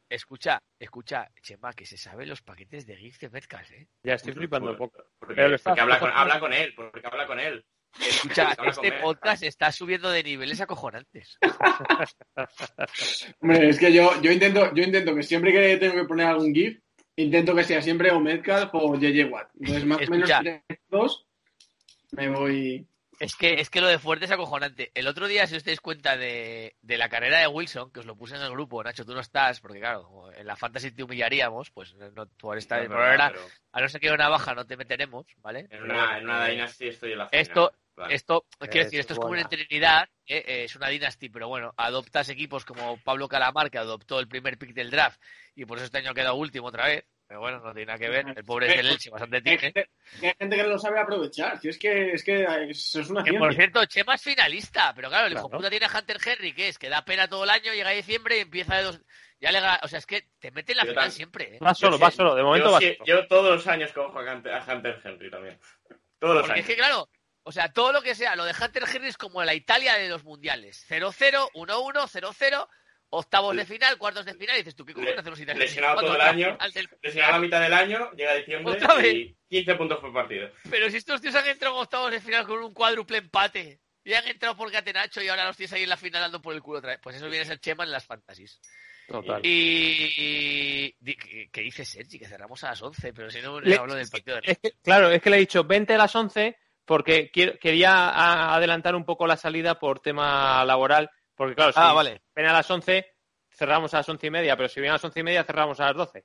Escucha, escucha, Chema, que se sabe los paquetes de GIF de Metcalf, ¿eh? Ya estoy flipando un poco. Porque, porque habla, con, habla con él, porque habla con él. Escucha, este podcast está subiendo de niveles acojonantes. Hombre, es que yo, yo intento, yo intento que siempre que tengo que poner algún GIF, intento que sea siempre o Metcalf o JJ Watt. Entonces, más o menos dos, me voy. Es que, es que lo de fuerte es acojonante. El otro día, si os dais cuenta de, de la carrera de Wilson, que os lo puse en el grupo, Nacho, tú no estás, porque claro, en la Fantasy te humillaríamos, pues no, tú ahora estás, Es por verdad, ahora, pero a no ser que una baja, no te meteremos, ¿vale? En una, en una Eh, Dynasty estoy en la final. esto- Vale. Esto, quiero decir, Eso esto es es como una. Trinidad, ¿eh? Eh, es una dynasty, pero bueno, adoptas equipos como Pablo Calamar, que adoptó el primer pick del draft, y por eso este año ha quedado último otra vez. Pero bueno, no tiene nada que ver. El pobre es del Elche, bastante Hay tiene. gente, hay gente que no lo sabe aprovechar. Si es que, es que eso es una Que por cierto, Chema es finalista, pero claro, el hijo Claro. puta tiene a Hunter Henry, que es que da pena todo el año, llega a diciembre y empieza de dos. Ya le O sea, es que te mete en la Yo final tam- siempre, ¿eh? Va solo, Yo va solo. De momento yo, va sí- solo. yo todos los años cojo a Hunter, a Hunter Henry también. Todos los Porque es años. que, claro, o sea, todo lo que sea, lo de Hunter Henry es como la Italia de los mundiales: 0-0, 1-1, 0-0, octavos de final, cuartos de final, y dices tú, ¿qué cojones hacen los italianos? lesionado todo el año. del- Lesionado a la mitad del año, llega diciembre ¿Otra vez? y 15 puntos por partido. Pero si estos tíos han entrado en octavos de final con un cuádruple empate y han entrado por Catenacho y ahora los tienes ahí en la final dando por el culo otra vez, pues eso viene a ser Chema en las fantasies. Total. Y. di- ¿Qué qué dice Sergi? Que cerramos a las 11, pero si no, Le- le hablo del partido de. Es que, claro, es que le he dicho 20 a las 11 porque quiero- quería a- adelantar un poco la salida por tema laboral. Porque claro, si Ah, vale. ven a las 11, cerramos a las 11 y media, pero si vienen a las 11 y media, cerramos a las 12.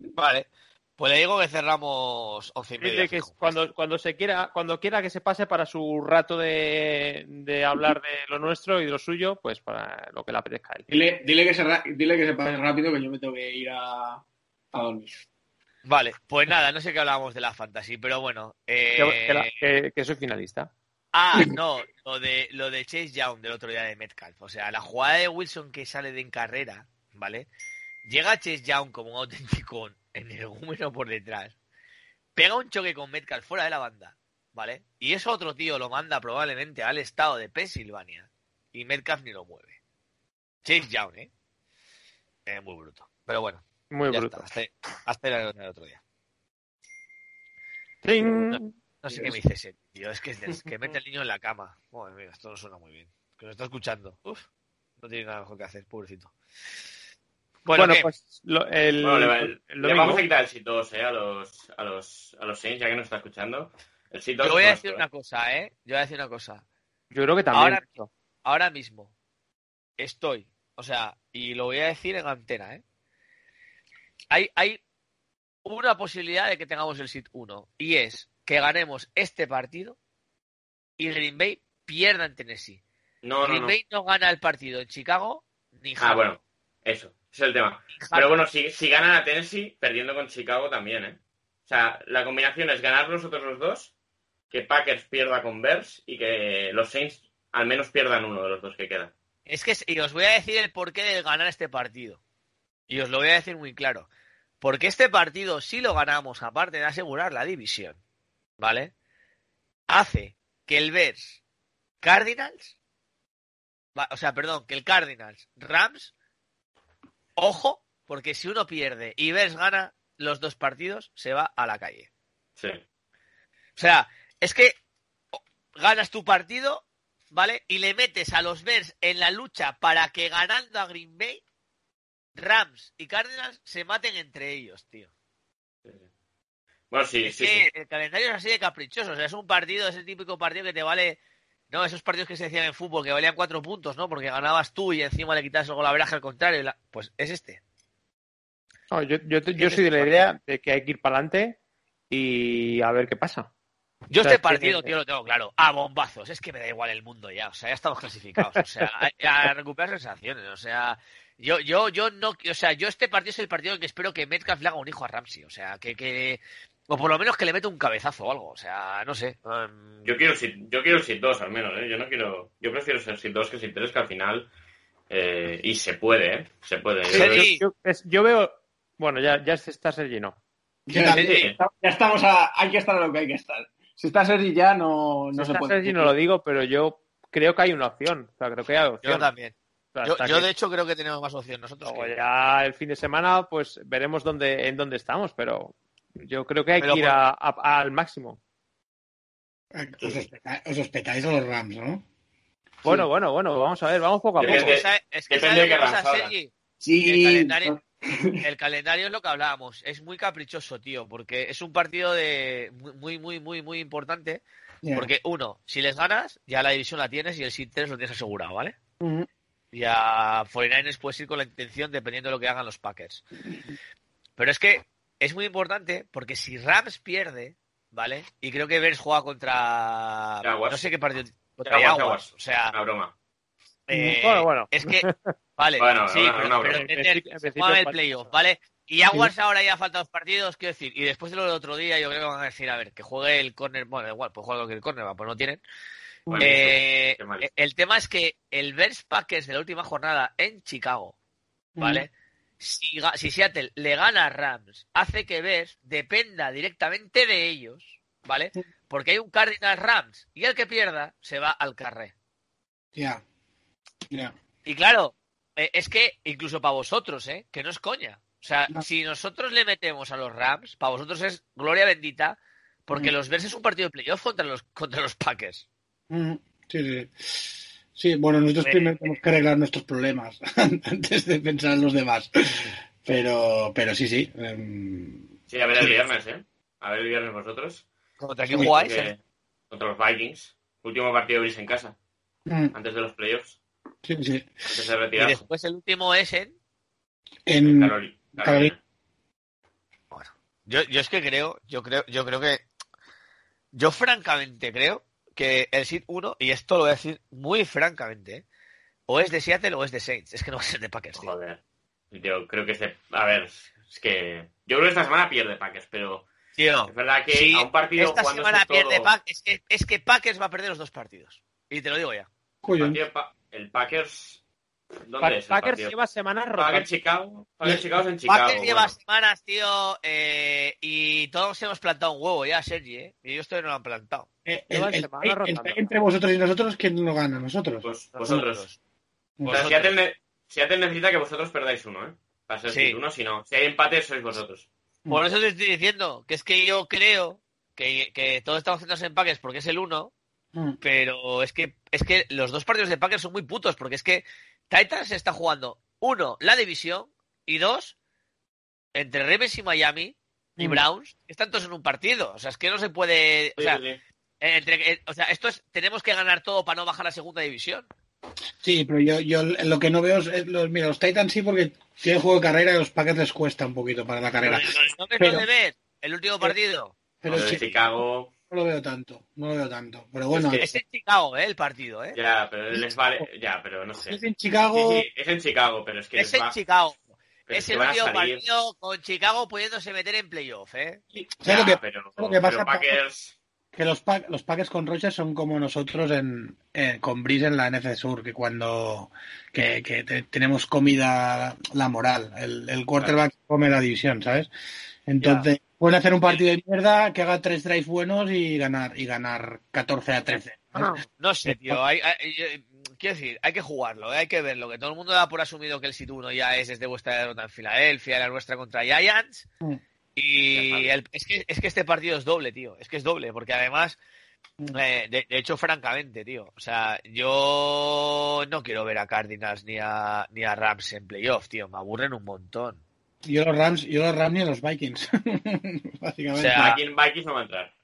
Vale. Pues le digo que cerramos 11 y media. Que cuando, cuando se quiera, cuando quiera que se pase para su rato de, de hablar de lo nuestro y de lo suyo, pues para lo que le apetezca a él. Dile, dile, que se, ra- dile que se pase rápido que yo me tengo que ir a, a dormir. Vale, pues nada, no sé qué hablábamos de la fantasy, pero bueno. eh, Que, que la- que- que soy finalista. Ah, no, lo de, lo de Chase Young del otro día de Metcalf. O sea, la jugada de Wilson que sale de en carrera, ¿vale? Llega Chase Young como un auténtico energúmeno por detrás. Pega un choque con Metcalf fuera de la banda, ¿vale? Y eso otro tío lo manda probablemente al estado de Pensilvania. Y Metcalf ni lo mueve. Chase Young, ¿eh? Eh, muy bruto. Pero bueno, Muy ya bruto. está. Hasta, hasta el, otro día. ¡Tring! No sé qué me dice ese tío. Es que, es que mete al niño en la cama. Madre mía, esto no suena muy bien. Que nos está escuchando. Uf, no tiene nada mejor que hacer, pobrecito. Bueno, pues lo- el, Bueno, le, va- el le domingo. vamos a quitar el sit 2 eh, a, los, a, los, a los Saints, ya que nos está escuchando. El sit 2 yo voy a decir nuestro, una cosa, ¿eh? Yo voy a decir una cosa. Yo creo que también. Ahora- Ahora mismo estoy, o sea, y lo voy a decir en antena, ¿eh? Hay, hay una posibilidad de que tengamos el sit 1 y es que ganemos este partido y Green Bay pierda en Tennessee. No, no, Green no. Bay no gana el partido en Chicago ni Ah, jamás. bueno, eso, ese es el tema. Pero bueno, si, si ganan a Tennessee, perdiendo con Chicago también, ¿eh? O sea, la combinación es ganar nosotros los dos, que Packers pierda con Bears y que los Saints al menos pierdan uno de los dos que quedan. Es que, y os voy a decir el porqué de ganar este partido. Y os lo voy a decir muy claro. Porque este partido, si lo ganamos, aparte de asegurar la división, ¿vale? Hace que el Bears Cardinals, o sea, perdón, que el Cardinals Rams, ojo, porque si uno pierde y Bears gana los dos partidos, se va a la calle. Sí. O sea, es que ganas tu partido, ¿vale? Y le metes a los Bears en la lucha para que ganando a Green Bay, Rams y Cardinals se maten entre ellos, tío. Bueno, sí, es sí, que sí. el calendario es así de caprichoso. O sea, es un partido, es el típico partido que te vale. No, esos partidos que se decían en fútbol que valían cuatro puntos, ¿no? Porque ganabas tú y encima le quitas el golaveraje al contrario. la- Pues es este. No, yo, yo, yo soy de la idea de que hay que ir para adelante y a ver qué pasa. Yo O sea, este es que- partido, tío, lo tengo claro. A bombazos. Es que me da igual el mundo ya. O sea, ya estamos clasificados. O sea, a, a recuperar sensaciones. O sea, yo, yo, yo no. O sea, yo este partido es el partido en que espero que Metcalf le haga un hijo a Ramsey. O sea, que. que o por lo menos que le meta un cabezazo o algo. O sea, no sé. Um, Yo quiero el sit, yo quiero sit 2 al menos, ¿eh? Yo no quiero... Yo prefiero ser sit 2 que sit 3, que al final... eh, y se puede, ¿eh? Se puede. Yo sí. Yo, veo. Bueno, ya, ya está Sergi, no. Ya, Sí, sí. ya estamos a. Hay que estar a lo que hay que estar. Si está Sergi ya, no, no Si se está puede. Sergi no lo digo, pero yo creo que hay una opción. O sea, creo que hay yo opción. también. Yo, hasta yo, que- de hecho, creo que tenemos más opción nosotros. luego que- ya el fin de semana, pues veremos dónde, en dónde estamos, pero yo creo que hay Pero que ir por- a- a- al máximo. Os os, peta- os os petáis a los Rams, ¿no? Bueno, bueno, bueno, vamos a ver, vamos poco a poco. Es que, ¿sabe- es que depende ¿sabe de qué pasa. Sergi? Sí, El calendario, el calendario es lo que hablábamos. Es muy caprichoso, tío, porque es un partido de muy, muy, muy, muy, importante. Ya. Porque, uno, si les ganas, ya la división la tienes y el Sit 3 lo tienes asegurado, ¿vale? Ujú. Y a 49ers puedes ir con la intención dependiendo de lo que hagan los Packers. Pero es que es muy importante porque si Rams pierde, ¿vale? Y creo que Bears juega contra. Jaguars. No sé qué partido. Contra Jaguars, Jaguars. Jaguars. O sea, Una broma. eh, Bueno, bueno. es que. Vale, Bueno, sí, una- pero, una pero el playoff, ¿vale? Y Jaguars ahora ya faltan dos partidos, quiero decir, y después de lo del otro día, yo creo que van a decir, a ver, que juegue el corner, bueno, igual, pues juega el corner, pues no tienen. Bueno, Eh, el tema es que el Bears Packers de la última jornada en Chicago, ¿vale? Si, si Seattle le gana a Rams, hace que Bears dependa directamente de ellos, ¿vale? Porque hay un Cardinal Rams y el que pierda se va al carré. Ya. Ya. Y claro, eh, es que incluso para vosotros, ¿eh? Que no es coña. O sea, No. si nosotros le metemos a los Rams, para vosotros es gloria bendita, porque Mm. los Bears es un partido de playoff contra los, contra los Packers. Ujú. Sí, sí. Sí, bueno, nosotros Eh, primero tenemos que arreglar nuestros problemas antes de pensar en los demás. Pero, pero sí, sí. em, Sí, a ver el viernes, ¿eh? A ver el viernes vosotros. ¿Contra quién jugáis? Eh? Contra los Vikings. Último partido de Brice en casa. mm, Antes de los playoffs. sí, sí. Antes de Y retirarse. después el último es en... En, Carolina. Carolina. Yo, yo es que creo, yo creo, yo creo que... Yo francamente creo que el Seed 1, y esto lo voy a decir muy francamente, ¿eh? o es de Seattle o es de Saints. Es que no va a ser de Packers, tío. Joder. Yo creo que este. A ver, es que. Yo creo que esta semana pierde Packers, pero Tío, es verdad que Sí, a un partido esta semana pierde todo- Packers. Es que, es que Packers va a perder los dos partidos. Y te lo digo ya. Partido el Packers. ¿Dónde Pa- es el Packers partido? lleva semanas rotas. Packers Chicago. Packers Chicago es en Chicago. Packers lleva bueno. semanas, tío, eh, y todos hemos plantado un huevo ya, Sergi, ¿eh? Y ellos todavía no lo han plantado. eh, el- entre vosotros y nosotros, ¿quién lo gana? Nosotros. Pues vosotros. O sea, Vosotros. Seattle, Seattle necesita que vosotros perdáis uno, ¿eh? Para ser Sí. Uno, si no. Si hay empate, sois vosotros. Por eso te estoy diciendo que es que yo creo que, que todos estamos centrados en Packers porque es el uno, Mm, pero es que, es que los dos partidos de Packers son muy putos porque es que Titans está jugando, uno, la división, y dos, entre Ravens y Miami y Mm. Browns, están todos en un partido. O sea, es que no se puede... O sea, sí. Entre, eh, o sea, esto es, tenemos que ganar todo para no bajar a segunda división. Sí, pero yo, yo lo que no veo es, los, mira, los Titans sí porque tienen juego de carrera y los Packers les cuesta un poquito para la carrera. ¿No ves Pero- de ver el último partido? Pero Chicago. No lo veo tanto, no lo veo tanto. Pero bueno, Es que- Es en Chicago, ¿eh? El partido, ¿eh? Ya, pero les vale. Ya, pero no sé. es en Chicago, sí, es en Chicago, pero es que Es en va- Chicago. pero Es el último partido con Chicago pudiéndose meter en playoff, ¿eh? ¿sabes Ya, lo que, pero, lo que pasa, pero Packers. que los, pa- los Packers con Rocha son como nosotros en, eh, con Brice en la NFC Sur, que cuando que, que te- tenemos comida la moral, el, el quarterback come la división, ¿sabes? Entonces, pueden hacer un partido de mierda que haga tres drives buenos y ganar y ganar 14 a 13. ¿sabes? No sé, tío. Hay, hay- hay- quiero decir, hay que jugarlo, ¿eh? hay que verlo. Que todo el mundo da por asumido que el Sit 1 ya es desde vuestra derrota en Filadelfia, la nuestra contra Giants. Mm. Y el- es, que, es que este partido es doble, tío. Es que es doble, porque además, eh, de, de hecho, francamente, tío. O sea, yo no quiero ver a Cardinals ni a, ni a Rams en playoff, tío. Me aburren un montón. Yo los Rams, yo los Rams ni a los Vikings. Básicamente. O sea, Aquí en Vikings no va a entrar.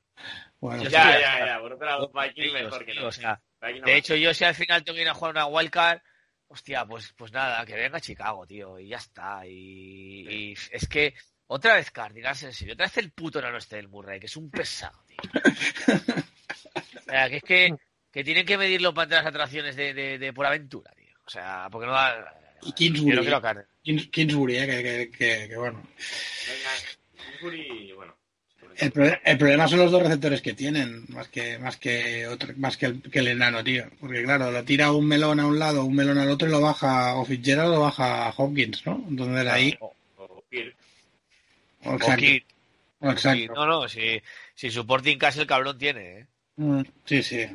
bueno, Ya, sí, ya, ya. ya. Por otro lado, Vikings mejor que no. O sea, no de hecho, yo si al final tengo que ir a jugar una wildcard, hostia, pues, pues nada, que venga a Chicago, tío, y ya está. Y, y es que otra vez Cardinals, en serio, otra vez el puto no este del Murray, que es un pesado, tío. O sea, que es que, que tienen que medirlo para entrar a las atracciones de, de, de por aventura, tío. O sea, porque no va... Y Kingsbury. Yo no quiero. Kings- Kingsbury, eh, que, que- que- que bueno. Kingsbury, bueno. El, pro- el problema son los dos receptores que tienen, más que más que otro, más que el, que el enano, tío. Porque claro, lo tira un melón a un lado, un melón al otro y lo baja, o Fitzgerald lo baja a Hopkins, ¿no? Entonces ahí, O- o Kirk. o exacto. Kid. No, no, si, si supporting casi el cabrón tiene, ¿eh? Mm, Sí, sí.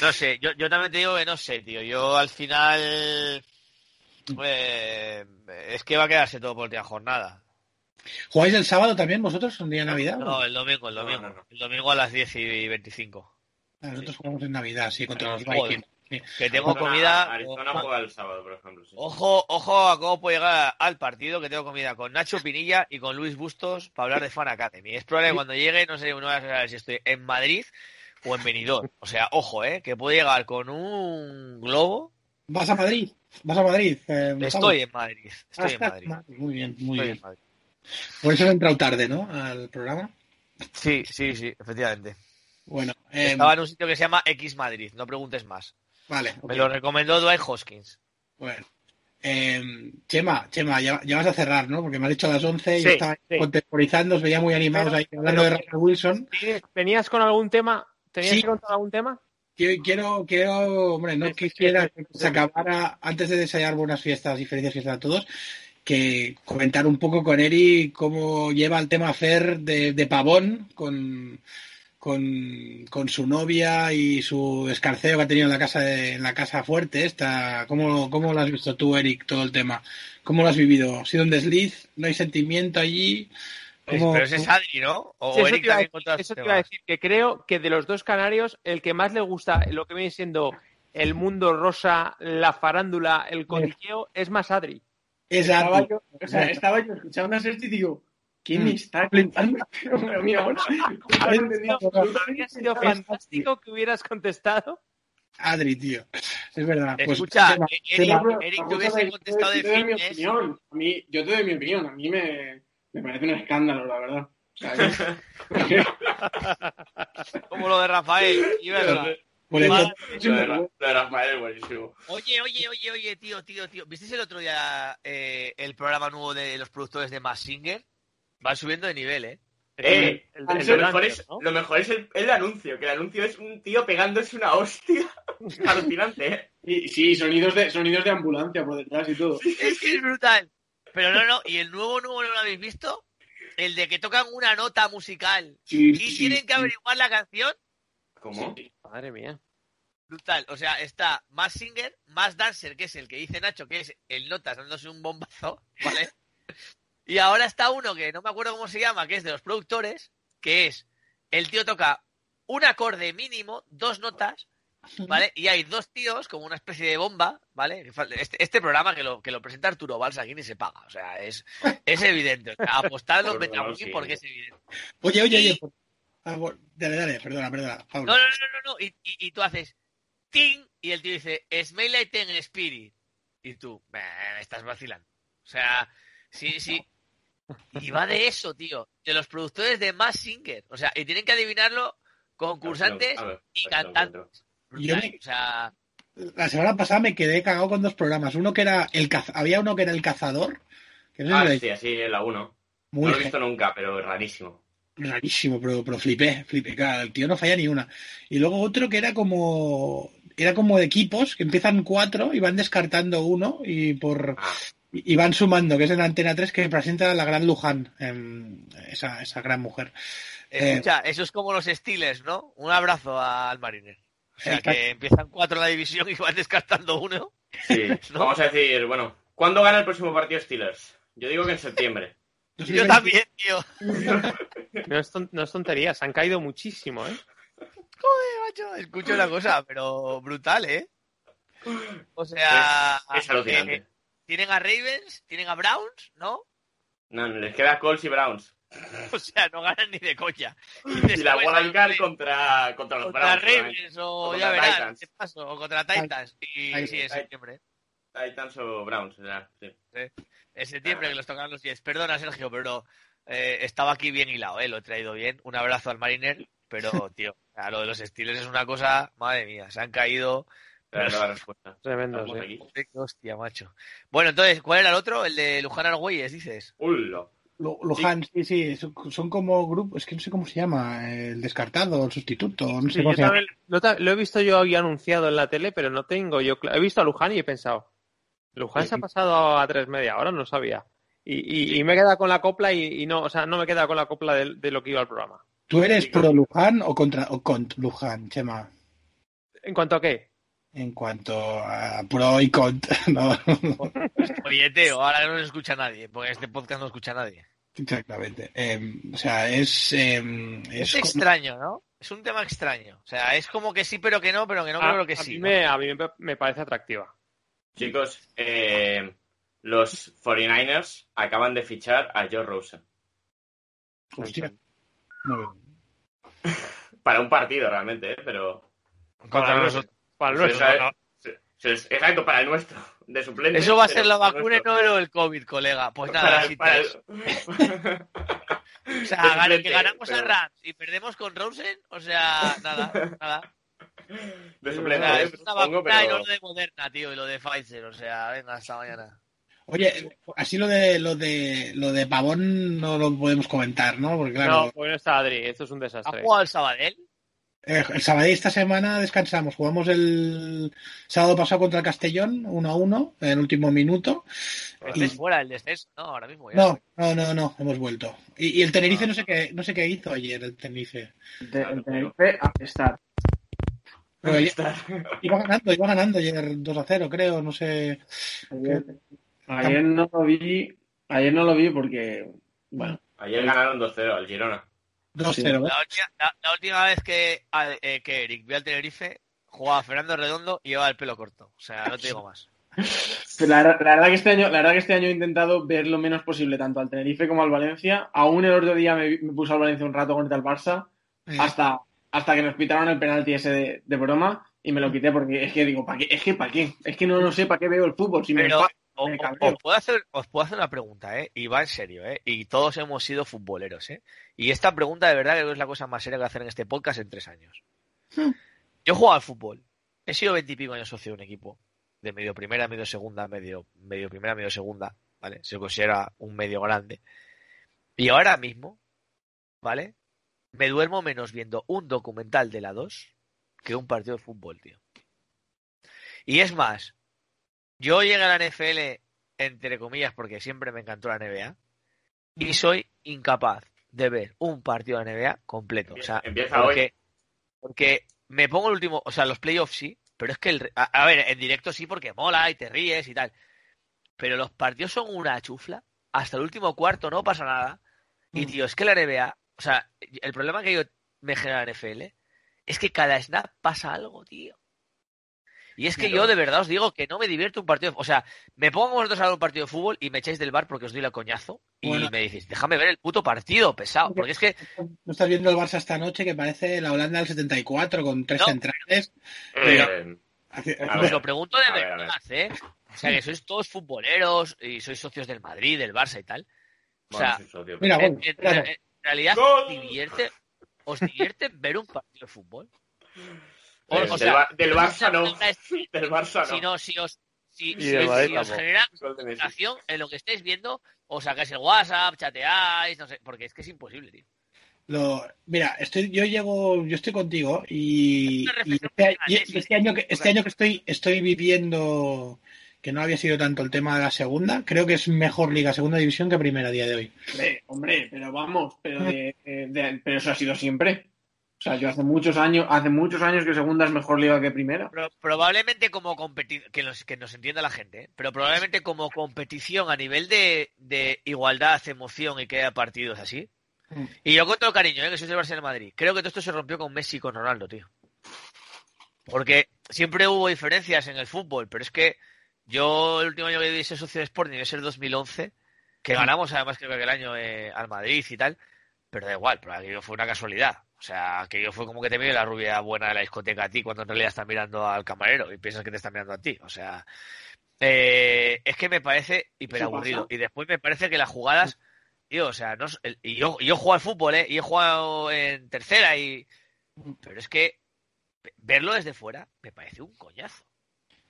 No sé, yo, yo también te digo que no sé, tío. Yo al final. Eh, es que va a quedarse todo por día jornada. ¿Jugáis el sábado también vosotros, un día de Navidad? No, el domingo, el domingo. no, no. El domingo a las 10 y 25. Ah, Nosotros jugamos en Navidad, sí, contra los. Vikings. Sí. Que tengo Arizona- comida. Arizona ojo- juega el sábado, por ejemplo. sí. Ojo, ojo a cómo puedo llegar al partido que tengo comida con Nacho Pinilla y con Luis Bustos para hablar de Fan Academy. Es probable que cuando llegue, no sé, no si estoy en Madrid o en Benidorm. O sea, ojo, eh, que puedo llegar con un globo. ¿Vas a Madrid? ¿Vas a Madrid? eh? Estoy en Madrid. Estoy en Madrid. en Madrid. Muy bien, muy Estoy bien. en Madrid. Por eso he entrado tarde, ¿no? Al programa. Sí, sí, sí, efectivamente. Bueno, eh, Estaba en un sitio que se llama X Madrid, no preguntes más. vale. Me lo recomendó Dwight Hoskins. Bueno. Eh, Chema, Chema, ya, ya vas a cerrar, ¿no? Porque me has dicho a las 11 y Sí, yo estaba sí. contemporizando, os veía muy animados Pero- ahí hablando pero- de Russell Wilson. ¿Tienes- ¿Venías con algún tema? ¿Tenías Sí. que contar algún tema? Quiero, quiero, quiero, hombre, no quisiera que se acabara, antes de desear buenas fiestas y felices fiestas a todos, que comentar un poco con Eri cómo lleva el tema Fer de, de Pavón con, con, con su novia y su escarceo que ha tenido en la casa de- en la casa fuerte esta. ¿Cómo, ¿Cómo lo has visto tú, Eric, todo el tema? ¿Cómo lo has vivido? ¿Ha sido un desliz? ¿No hay sentimiento allí? ¿Cómo- Pero ese es Adri, ¿no? O Sí, eso Eric te decir- eso te iba a decir, que creo que de los dos canarios, el que más le gusta lo que viene siendo el mundo rosa, la farándula, el cotilleo, es más Adri. Es Estaba yo, o sea, estaba yo escuchando a Sergi y digo, ¿quién Mm. me está contando? Pero bueno, Habría sido fantástico que hubieras contestado. Adri, tío. Es verdad. Pues, Escucha, eh, Eric, Eric te hubiese yo contestado de te doy mi fitness. opinión. A mí, yo te doy mi opinión. A mí me, me parece un escándalo, la verdad. Como lo de Rafael. y verdad. pues, Madre Lo de, lo de Rafael es buenísimo. Oye, oye, oye, oye, tío, tío, tío. ¿Visteis el otro día eh, el programa nuevo de los productores de Mass Singer? Van subiendo de nivel, ¿eh? Eh, El- lo, el- el mejor es, ¿no? lo mejor es el, el anuncio, que el anuncio es un tío pegándose una hostia alucinante, ¿eh? y, sí, sonidos de, sonidos de ambulancia por detrás y todo. Es que es brutal. Pero no, no. ¿Y el nuevo, nuevo no lo habéis visto? El de que tocan una nota musical Sí, y sí, tienen que sí. averiguar la canción. ¿Cómo? Madre mía. Brutal. O sea, está más Singer, más Dancer, que es el que dice Nacho, que es el Notas dándose un bombazo, ¿vale? Y ahora está uno que no me acuerdo cómo se llama, que es de los productores, que es el tío toca un acorde mínimo, dos notas, ¿vale? Y hay dos tíos como una especie de bomba, ¿vale? Este, este programa que lo, que lo presenta Arturo Balsa aquí ni se paga, o sea, es, es evidente. O sea, apostadlo en sí. porque es evidente. Oye, oye, oye. por- ah, dale, dale, perdona, perdona. Pablo. No, no, no, no, no. Y, y- y tú haces ting y el tío dice Smell Teen Spirit. Y tú, "Meh, me estás vacilando. O sea, sí, sí. Y va de eso, tío. De los productores de Mass Singer. O sea, y tienen que adivinarlo concursantes ver, y cantantes. Yo Brutal. me- O sea, La semana pasada me quedé cagado con dos programas. Uno que era el caz- había uno que era el cazador, que no Ah, sí, así es la 1. muy No lo he visto nunca, pero rarísimo. rarísimo, pero, pero flipé, flipé. Claro, el tío no falla ni una. Y luego otro que era como era como de equipos que empiezan cuatro y van descartando uno y por Ah, y van sumando, que es en Antena 3 que presenta la gran Luján, em, esa, esa gran mujer. Eh, escucha, eso es como los Steelers, ¿no? Un abrazo al Mariner. O sea, que empiezan cuatro en la división y van descartando uno. sí. ¿No? Vamos a decir, bueno, ¿cuándo gana el próximo partido Steelers? Yo digo que en septiembre. Yo también, tío. No es, no es tontería, se han caído muchísimo, ¿eh? Joder, macho, escucho una cosa, pero brutal, ¿eh? O sea, Es alucinante. eh, tienen a Ravens, tienen a Browns, ¿no? No, les queda Colts y Browns. O sea, no ganan ni de coña. Y la después Wildcard hay- contra, contra los contra Browns. Ravens o, O ya verás, Titans. ¿qué paso? O contra Titans. Y Titans. sí, en septiembre. Titans o Browns, o sea, sí. En septiembre que los tocan los Jets. Perdona, Sergio, pero eh, estaba aquí bien hilado, ¿eh? Lo he traído bien. Un abrazo al Mariner, pero, tío, a lo de los Steelers es una cosa, madre mía, se han caído. Pero no respuesta. Tremendo, sí. Qué hostia, macho. Bueno, entonces, ¿cuál era el otro? El de Luján Argüelles, dices. Ulo. Lu- Luján, sí, sí, son, como grupos, es que no sé cómo se llama, el descartado, el sustituto, no sé Sí, cómo yo se llama. lo, he visto yo hoy anunciado en la tele, pero no tengo yo. He visto a Luján y he pensado, Luján Sí, se ha pasado a tres media hora, no sabía. Y, y- y me he quedado con la copla y, y no, o sea, no me he quedado con la copla de, de lo que iba al programa. ¿Tú eres pro Luján o contra o contra Luján, Chema? ¿En cuanto a qué? En cuanto a pro y contra. No, Oye, Teo, ahora no nos escucha nadie, porque este podcast no escucha nadie. exactamente. Eh, o sea, es. eh, Es, es como- extraño, ¿no? Es un tema extraño. O sea, es como que sí, pero que no, pero que no a, creo que a sí. mí ¿no? me, a mí me, parece atractiva. Chicos, eh, los 49ers acaban de fichar a Joe Rosen Hostia. Para un partido realmente, ¿eh? pero Contra nosotros. Para el Sí, nuestro, exacto, para el nuestro, de suplente. Eso va a pero ser la vacuna y no el COVID, colega. Pues nada, así para te- el- O sea, suplente, que ganamos a pero- Rams y perdemos con Rosen, o sea, nada, nada. De O suplente, sea, es una supongo, vacuna y pero- no lo de Moderna, tío, y lo de Pfizer, o sea, venga, hasta mañana. Oye, así lo de lo de lo de Pavón no lo podemos comentar, ¿no? Porque claro, No, pues no está Adri, esto es un ¿Ha desastre. jugado el Sabadell? Eh, el sábado esta semana descansamos. Jugamos el sábado pasado contra el Castellón, 1 a 1, en el último minuto. Es fuera del descenso, ¿no? Ahora mismo ya. No, no, no, no, hemos vuelto. Y, y el Tenerife no sé qué, no sé qué hizo ayer el Tenerife. El te- el Tenerife a estar. Pero ayer- iba ganando, iba ganando ayer 2 a 0, creo, no sé. Ayer, ayer no lo vi, ayer no lo vi porque, bueno, Ayer ganaron 2-0 al Girona. 2-0. ¿eh? La, última, la- la última vez que, eh, que Eric vio al Tenerife, jugaba Fernando Redondo y llevaba el pelo corto. O sea, no te digo más. La, la verdad que este año, la verdad que este año he intentado ver lo menos posible tanto al Tenerife como al Valencia. Aún el otro día me, me puse al Valencia un rato contra el Barça, hasta, hasta que nos pitaron el penalti ese de, de broma y me lo quité porque es que digo, ¿para qué? Es que ¿para qué? Es que no, no sé para qué veo el fútbol. Si me Pero me o- os, puedo hacer, os puedo hacer una pregunta, ¿eh? Y va en serio, ¿eh? Y todos hemos sido futboleros, ¿eh? Y esta pregunta de verdad creo que es la cosa más seria que hacer en este podcast en tres años. Hmm. Yo he jugado al fútbol. He sido veintipico años socio de un equipo. De medio primera, medio segunda, medio, medio primera, medio segunda. ¿Vale? Se considera un medio grande. Y ahora mismo, ¿vale? Me duermo menos viendo un documental de la 2 que un partido de fútbol, tío. Y es más, yo llegué a la NFL, entre comillas, porque siempre me encantó la NBA, y soy incapaz de ver un partido de NBA completo. O sea, Empieza porque, porque me pongo el último, o sea, los playoffs sí, pero es que, el, a, a ver, en directo sí porque mola y te ríes y tal. Pero los partidos son una chufla, hasta el último cuarto no pasa nada. Y tío, es que la NBA, o sea, el problema que yo me genera la NFL es que cada snap pasa algo, tío. Y es que Pero- yo de verdad os digo que no me divierto un partido. O sea, me pongo vosotros a ver un partido de fútbol y me echáis del bar porque os doy la coñazo. Y Bueno. me decís, déjame ver el puto partido, pesado. Porque es que No estás viendo el Barça esta noche que parece la Holanda del 74 con tres No. centrales. Eh, A os lo pregunto de a ver, verdad, ¿eh? O sea, que sois todos futboleros y sois socios del Madrid, del Barça y tal. O sea, bueno, Mira, en, gol, en- claro. en realidad, Gol. ¿os divierte, ¿os divierte ver un partido de fútbol? O, Eh, o del, sea, Ba- del Barça no. Del Barça si no. no, si os, si, si- os genera concentración en lo que estáis viendo, os sacáis el WhatsApp, chateáis, no sé, porque es que es imposible, tío. Lo, mira, estoy, yo llego, yo estoy contigo y, este, ¿eh? Este año que este año que estoy estoy viviendo que no había sido tanto el tema de la segunda, creo que es mejor liga segunda división que primera a día de hoy. Hombre, hombre, pero vamos, pero, de- de- de- pero eso ha sido siempre. O sea, yo hace muchos años, hace muchos años que segunda es mejor liga que primera. Pro- probablemente como competición, que, nos- que nos entienda la gente, ¿eh? pero probablemente como competición a nivel de, de igualdad, emoción y que haya partidos así. Mm. Y yo con todo cariño, ¿eh? que soy del Barcelona Madrid. Creo que todo esto se rompió con Messi y con Ronaldo, tío. Porque siempre hubo diferencias en el fútbol, pero es que yo el último año que vi ser socio de Sporting es el 2011, que ganamos además creo que el año eh, al Madrid y tal, pero da igual, pero aquello fue una casualidad. O sea, aquello fue como que te mire la rubia buena de la discoteca a ti cuando en realidad estás mirando al camarero y piensas que te está mirando a ti. O sea, eh, es que me parece hiper aburrido. pasa? Y después me parece que las jugadas, tío, o sea, no, y yo, yo juego al fútbol, ¿eh? Y he jugado en tercera y... Pero es que verlo desde fuera me parece un coñazo.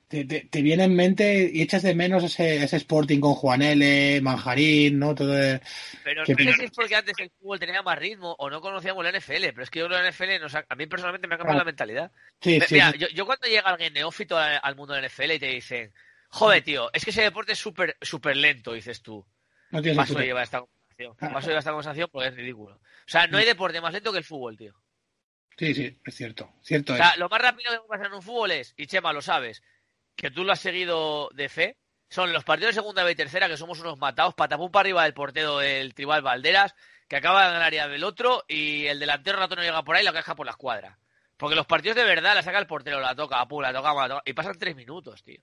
Te, te- te viene en mente y echas de menos ese, ese Sporting con Juan L, Manjarín, ¿no? Todo de- Pero no sé si es porque antes el fútbol tenía más ritmo o no conocíamos la NFL, pero es que yo creo que la NFL nos ha- a mí personalmente me ha cambiado la mentalidad. Sí, Me- sí, Mira, sí. yo, yo cuando llega alguien neófito al mundo de la NFL y te dicen, joder, tío, es que ese deporte es súper súper lento, dices tú. no tienes Paso lleva esta conversación. Ah. Paso lleva esta conversación porque es ridículo. O sea, no hay deporte más lento que el fútbol, tío. Sí, sí, es cierto. cierto O sea, lo más rápido que puede pasar en un fútbol es, y Chema lo sabes, que tú lo has seguido de fe, son los partidos de segunda B y tercera, que somos unos matados, patapum para arriba del portero del Tribal Valderas, que acaba en el área del otro, y el delantero rato no llega por ahí y la caja por la escuadra. Porque los partidos de verdad la saca el portero, la toca, pum, la toca, la toca, y pasan tres minutos, tío.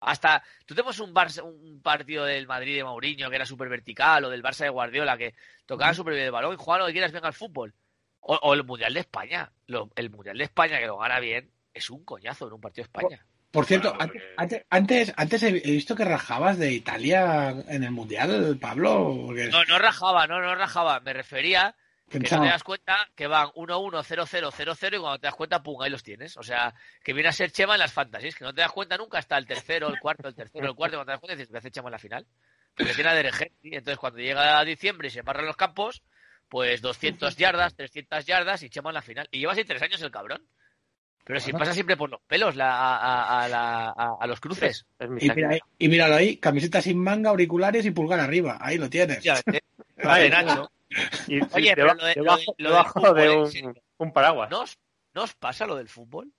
Hasta, tú tenemos un, Barça, un partido del Madrid de Mourinho que era súper vertical, o del Barça de Guardiola que tocaba súper bien el balón y jugaba lo que quieras, venga al fútbol. O, o el Mundial de España. Lo- el Mundial de España que lo gana bien es un coñazo en un partido de España. Por cierto, Bueno, antes, porque- antes, antes, antes he visto que rajabas de Italia en el Mundial, Pablo. Porque No, no rajaba, no, no rajaba. Me refería que no te das cuenta que van 1-1, 0-0, 0-0 y cuando te das cuenta, pum, ahí los tienes. O sea, que viene a ser Chema en las fantasies, que no te das cuenta nunca hasta el tercero, el cuarto, el tercero, el cuarto, y cuando te das cuenta dices, me hace Chema en la final. Porque tiene a y entonces cuando llega a diciembre y se barran los campos, pues 200 yardas, 300 yardas y Chema en la final. Y lleva así tres años el cabrón. Pero si Bueno. pasa siempre por los pelos la- a, a- a la- a- a los cruces. Es mi Y, mira, y míralo ahí, camiseta sin manga, auriculares y pulgar arriba. Ahí lo tienes. Efectivamente. Ay, de Nacho. Y, Oye, pero lo de- lo debajo, de- lo del debajo fútbol, de en un, paraguas. ¿No os, no os pasa lo del fútbol?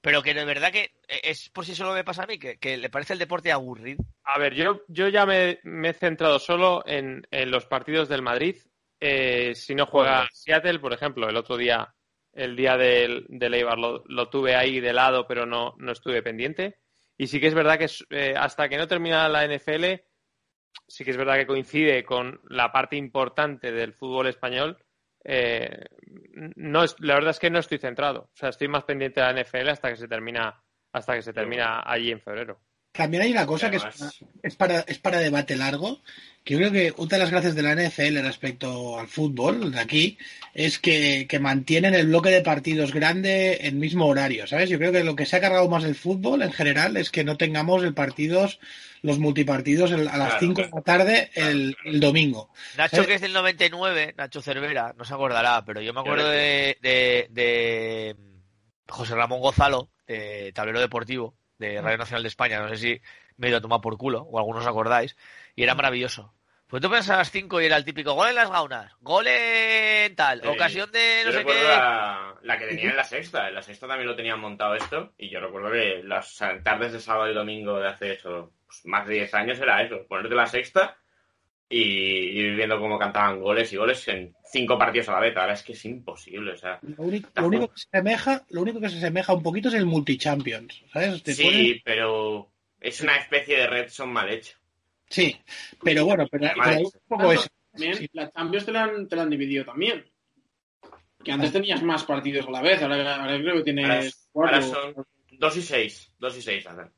Pero que de verdad que es por si solo me pasa a mí, que, que le parece el deporte aburrido. A ver, yo, yo ya me, me he centrado solo en, en los partidos del Madrid. Eh, si no juega. Seattle, por ejemplo, el otro día, el día del, del Eibar, lo, lo tuve ahí de lado, pero no, no estuve pendiente. Y sí que es verdad que eh, hasta que no termina la NFL, sí que es verdad que coincide con la parte importante del fútbol español. Eh, no es, la verdad es que no estoy centrado. O sea, estoy más pendiente de la NFL hasta que se termina, hasta que se termina allí en febrero. También hay una cosa que es, es para, es para debate largo, que yo creo que una de las gracias de la NFL respecto al fútbol de aquí es que, que mantienen el bloque de partidos grande en mismo horario, ¿sabes? Yo creo que lo que se ha cargado más el fútbol en general es que no tengamos el partidos, los multipartidos el- a las Claro, 5 de la tarde el, el domingo. Nacho, que es del 99, Nacho Cervera, no se acordará, pero yo me acuerdo de, de, de José Ramón Gonzalo, de Tablero Deportivo, de Radio Nacional de España. No sé si me he ido a tomar por culo, o algunos os acordáis, y era maravilloso. Pues tú pensas a las 5 y era el típico gol en las gaunas, gol en tal, Sí. ocasión de no Yo sé qué. la, la que tenía en la sexta. En la sexta también lo tenían montado esto. Y yo recuerdo que las tardes de sábado y domingo de hace eso, pues, más de 10 años era eso. Ponerte la sexta y ir viendo cómo cantaban goles y goles en cinco partidos a la vez. Ahora es que es imposible. O sea, Lo único, lo único que se asemeja, lo único que se asemeja un poquito es el multi-champions, ¿sabes? Te sí, ponen- pero es una especie de red son mal hecho. sí, pero bueno, pero, pero hay un poco eso. También Sí. la Champions te la, han, te la han dividido también. Que antes tenías más partidos a la vez, ahora, ahora creo que Ahora, tienes cuatro. ahora son dos y seis. Dos y seis hacen.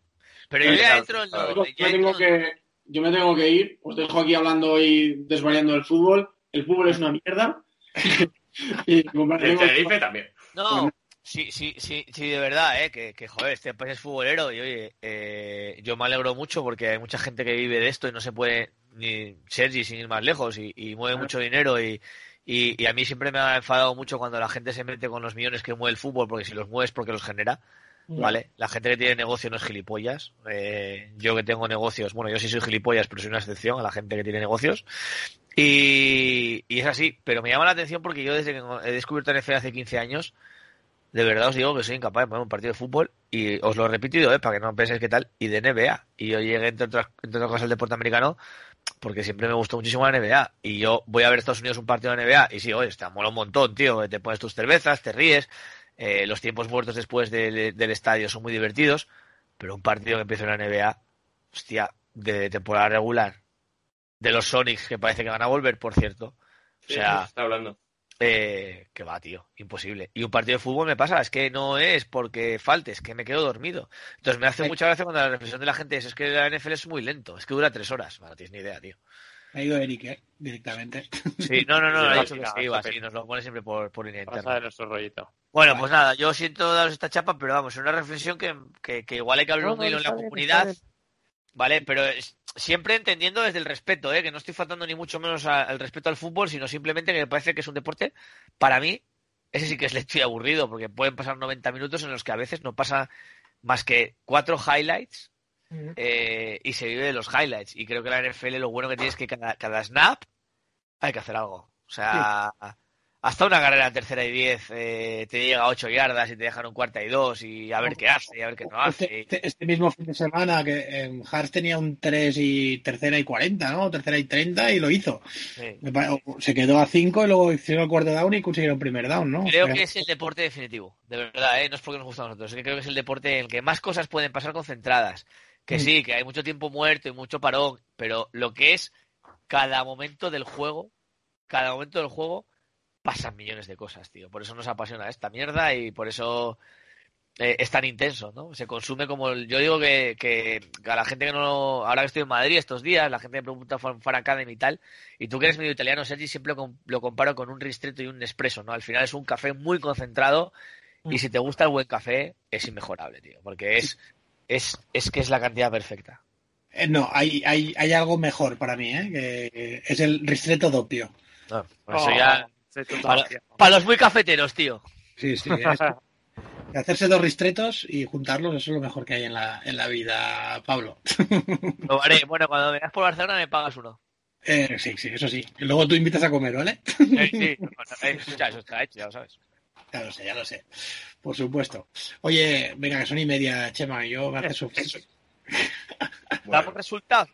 Pero yo ya entro en lo. Tengo entro- que, yo me tengo que ir. Os dejo aquí hablando y desvariando del fútbol. El fútbol es una mierda. y el Tenerife también. No, sí, sí, sí, sí, de verdad, ¿eh? Que, que, joder, este país es futbolero y oye, eh, yo me alegro mucho porque hay mucha gente que vive de esto y no se puede ni Sergi sin ir más lejos y, y mueve mucho dinero y, y, y a mí siempre me ha enfadado mucho cuando la gente se mete con los millones que mueve el fútbol porque si los mueves porque los genera, ¿vale? La gente que tiene negocio no es gilipollas. Eh, yo que tengo negocios, bueno, yo sí soy gilipollas, pero soy una excepción a la gente que tiene negocios. Y, y es así, pero me llama la atención porque yo desde que he descubierto NFL hace 15 años, de verdad os digo que soy incapaz de poner un partido de fútbol y os lo he repetido, ¿eh? para que no penséis qué tal, y de NBA. Y yo llegué, entre otras, cosas, al deporte americano porque siempre me gustó muchísimo la NBA. Y yo voy a ver Estados Unidos un partido de NBA y sí, oye, está mola un montón, tío. Te pones tus cervezas, te ríes, eh, los tiempos muertos después del, del estadio son muy divertidos, pero un partido que empieza en la NBA, hostia, de temporada regular, de los Sonics, que parece que van a volver, por cierto. O Sí, sea, sí, está hablando. eh, que va, tío, imposible. Y un partido de fútbol me pasa, es que no es porque falte, es que me quedo dormido. Entonces me hace mucha gracia cuando la reflexión de la gente es, es que la NFL es muy lento, es que dura tres horas. No tienes ni idea, tío. Ha ido Eric, ¿eh? Directamente. Sí, no, no, no, sí, dicho que se iba, sí. nos lo pone siempre por, por línea Pasa interna. de nuestro rollito. Bueno, pues nada, yo siento daros esta chapa, pero vamos, es una reflexión que, que, que igual hay que abrir un hilo en la comunidad, ¿vale? Pero es- siempre entendiendo desde el respeto, ¿eh? Que no estoy faltando ni mucho menos a- al respeto al fútbol, sino simplemente que me parece que es un deporte, para mí, ese sí que es lento y aburrido, porque pueden pasar 90 minutos en los que a veces no pasa más que cuatro highlights eh, y se vive de los highlights. Y creo que la NFL lo bueno que tiene es que cada, cada snap hay que hacer algo. O sea, hasta una carrera tercera y diez eh, te llega a ocho yardas y te dejan un cuarta y dos y a ver qué hace y a ver qué no hace. Este, este, este mismo fin de semana que en Hars tenía un 3 y tercera y 40, ¿no? Tercera y 30 y lo hizo. Sí. Se quedó a 5 y luego hicieron el cuarto down y consiguieron primer down, ¿no? Creo que es el deporte definitivo, de verdad, ¿eh? no es porque nos gusta a nosotros, es que creo que es el deporte en el que más cosas pueden pasar concentradas. Que Mm. sí, que hay mucho tiempo muerto y mucho parón, pero lo que es cada momento del juego, cada momento del juego, pasan millones de cosas, tío. Por eso nos apasiona esta mierda y por eso eh, es tan intenso, ¿no? Se consume como... el- yo digo que, que a la gente que no... Ahora que estoy en Madrid estos días, la gente me pregunta Fan Academy y tal, y tú que eres medio italiano, Sergi, siempre lo, lo comparo con un ristretto y un espresso, ¿no? Al final es un café muy concentrado y si te gusta el buen café, es inmejorable, tío. Porque es, es, es que es la cantidad perfecta. eh, no, hay, hay, hay algo mejor para mí, ¿eh? Que es el ristretto doppio. No, por eso Oh, ya... Para, los muy cafeteros, tío. Sí, sí. es- hacerse dos ristretos y juntarlos, eso es lo mejor que hay en la, en la vida, Pablo. Lo haré. Bueno, cuando vengas por Barcelona me pagas uno. Eh, sí, sí, eso sí. Luego tú invitas a comer, ¿vale? Eh, sí, bueno, eh, eso está hecho, ya lo sabes. Ya lo sé, ya lo sé. Por supuesto. Oye, venga, que son y media, Chema, yo me hace su... ¿Damos resultados?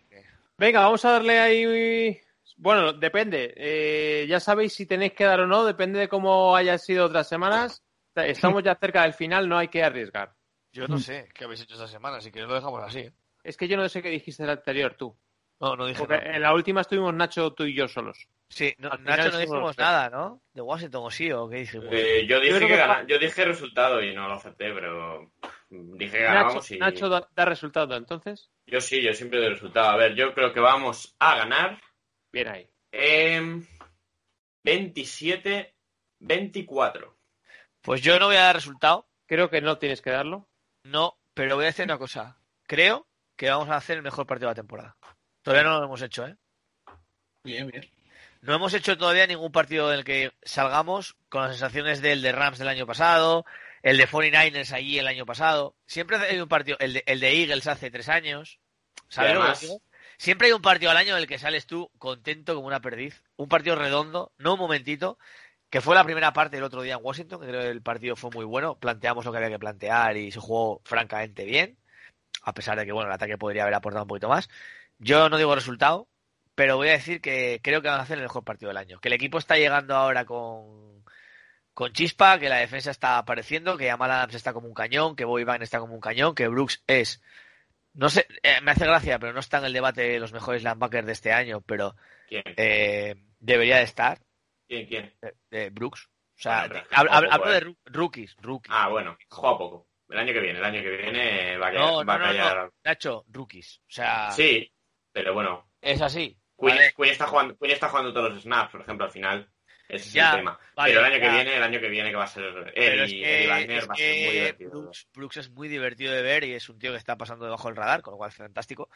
Venga, vamos a darle ahí. Bueno, depende. Eh, ya sabéis si tenéis que dar o no, depende de cómo hayan sido otras semanas. Estamos ya cerca del final, no hay que arriesgar. Yo no sé qué habéis hecho esta semana, si queréis lo dejamos así. ¿eh? Es que yo no sé qué dijiste el anterior, tú. No, no dije Porque nada. en la última estuvimos Nacho, tú y yo solos. Sí, no, Nacho no dijimos nada, ¿no? De Washington o sí, o qué dijimos. Eh, yo, dije que que gana- yo dije resultado y no lo acepté, pero dije que Nacho, ganábamos y Nacho da, da resultado, entonces. yo sí, yo siempre doy resultado. A ver, yo creo que vamos a ganar Bien ahí. em, 27-24. Pues yo no voy a dar resultado, Creo que no tienes que darlo. no, pero voy a decir una cosa. Creo que vamos a hacer el mejor partido de la temporada. Todavía no lo hemos hecho, ¿eh? Bien, bien. No hemos hecho todavía ningún partido en el que salgamos con las sensaciones del de Rams del año pasado, el de 49ers allí el año pasado. Siempre hay un partido, el de, el de Eagles hace tres años. ¿Sabes Y lo que además- digo? Siempre hay un partido al año en el que sales tú contento como una perdiz. Un partido redondo, no un momentito, que fue la primera parte del otro día en Washington, que creo que el partido fue muy bueno. Planteamos lo que había que plantear y se jugó francamente bien, a pesar de que bueno, el ataque podría haber aportado un poquito más. Yo no digo resultado, pero voy a decir que creo que van a hacer el mejor partido del año. Que el equipo está llegando ahora con, con chispa, que la defensa está apareciendo, que Jamal Adams está como un cañón, que Van está como un cañón, que Brooks es. No sé, eh, me hace gracia, pero no está en el debate de los mejores linebackers de este año, pero ¿Quién? eh, debería de estar, ¿Quién? ¿Quién? eh, eh, Brooks. O sea, pero hablo, de rookies, rookies. Ah, bueno, juega poco. El año que viene, el año que viene va a, no, va no, a no, callar. no, Nacho, rookies. O sea, Sí, pero bueno, es así. Quinn, ¿vale? Quinn está jugando, está jugando todos los snaps, por ejemplo, al final. Ese es Ya, el tema. vale, pero el año que viene, el año que viene que va a ser él Pero es y que, Eddie Wagner es va a ser muy que divertido. Brooks, Brooks es muy divertido de ver y es un tío que está pasando debajo del radar, con lo cual es fantástico.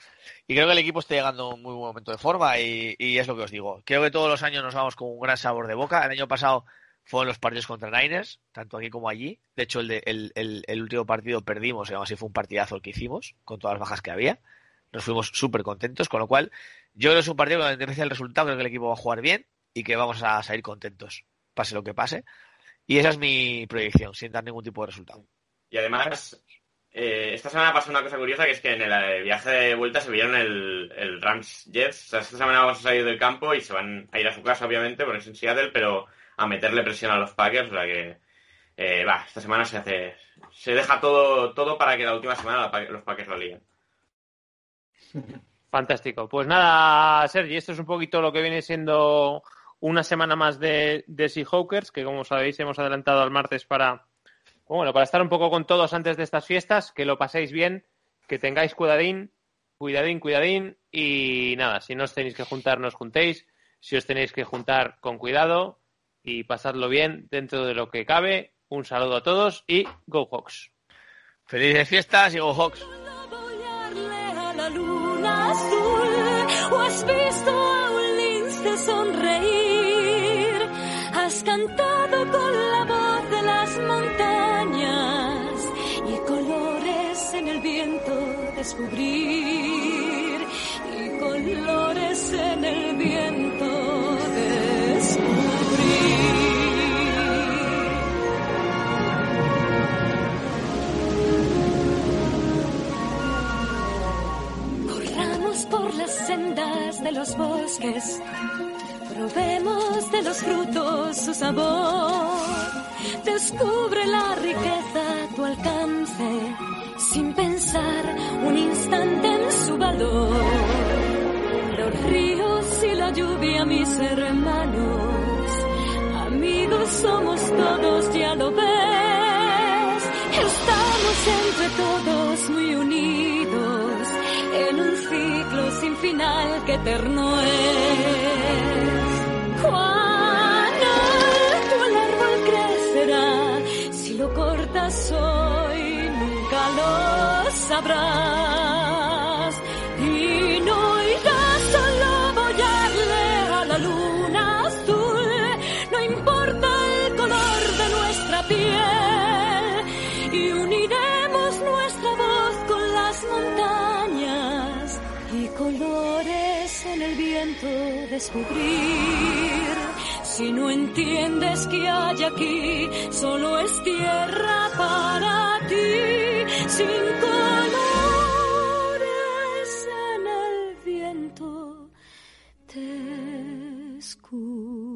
Y creo que el equipo está llegando a un muy buen momento de forma y, y es lo que os digo. Creo que todos los años nos vamos con un gran sabor de boca. El año pasado fueron los partidos contra Niners, tanto aquí como allí. De hecho, el, de- el, el- el último partido perdimos, y aún así fue un partidazo el que hicimos, con todas las bajas que había. Nos fuimos súper contentos, con lo cual yo creo que es un partido que independencia del resultado, creo que el equipo va a jugar bien y que vamos a salir contentos, pase lo que pase. Y esa es mi proyección, sin dar ningún tipo de resultado. Y además, eh, esta semana pasó una cosa curiosa que es que en el eh, viaje de vuelta se vieron el, el Rams Jets. O sea, esta semana vamos a salir del campo y se van a ir a su casa, obviamente, porque es en Seattle, pero a meterle presión a los Packers. O sea que, eh, va, esta semana se hace. Se deja todo, todo para que la última semana los Packers lo líen. Fantástico. Pues nada, Sergi, esto es un poquito lo que viene siendo una semana más de, de Seahawkers, que como sabéis hemos adelantado al martes para, bueno, para estar un poco con todos antes de estas fiestas, que lo paséis bien, que tengáis cuidadín, cuidadín, cuidadín, y nada, si no os tenéis que juntar, no os juntéis, si os tenéis que juntar con cuidado y pasadlo bien dentro de lo que cabe. Un saludo a todos y Go Hawks. Felices fiestas y Go Hawks. Azul, o has visto a un lince sonreír, has cantado con la voz de las montañas y colores en el viento descubrir, y colores en el viento leyendas de los bosques. Probemos de los frutos su sabor. Descubre la riqueza a tu alcance, sin pensar un instante en su valor. Los ríos y la lluvia, mis hermanos, amigos somos todos, ya lo ves. Final que eterno es. Cuán alto árbol crecerá si lo cortas hoy, nunca lo sabrás. Descubrir. Si no entiendes que hay aquí, solo es tierra para ti, sin colores en el viento descubrir.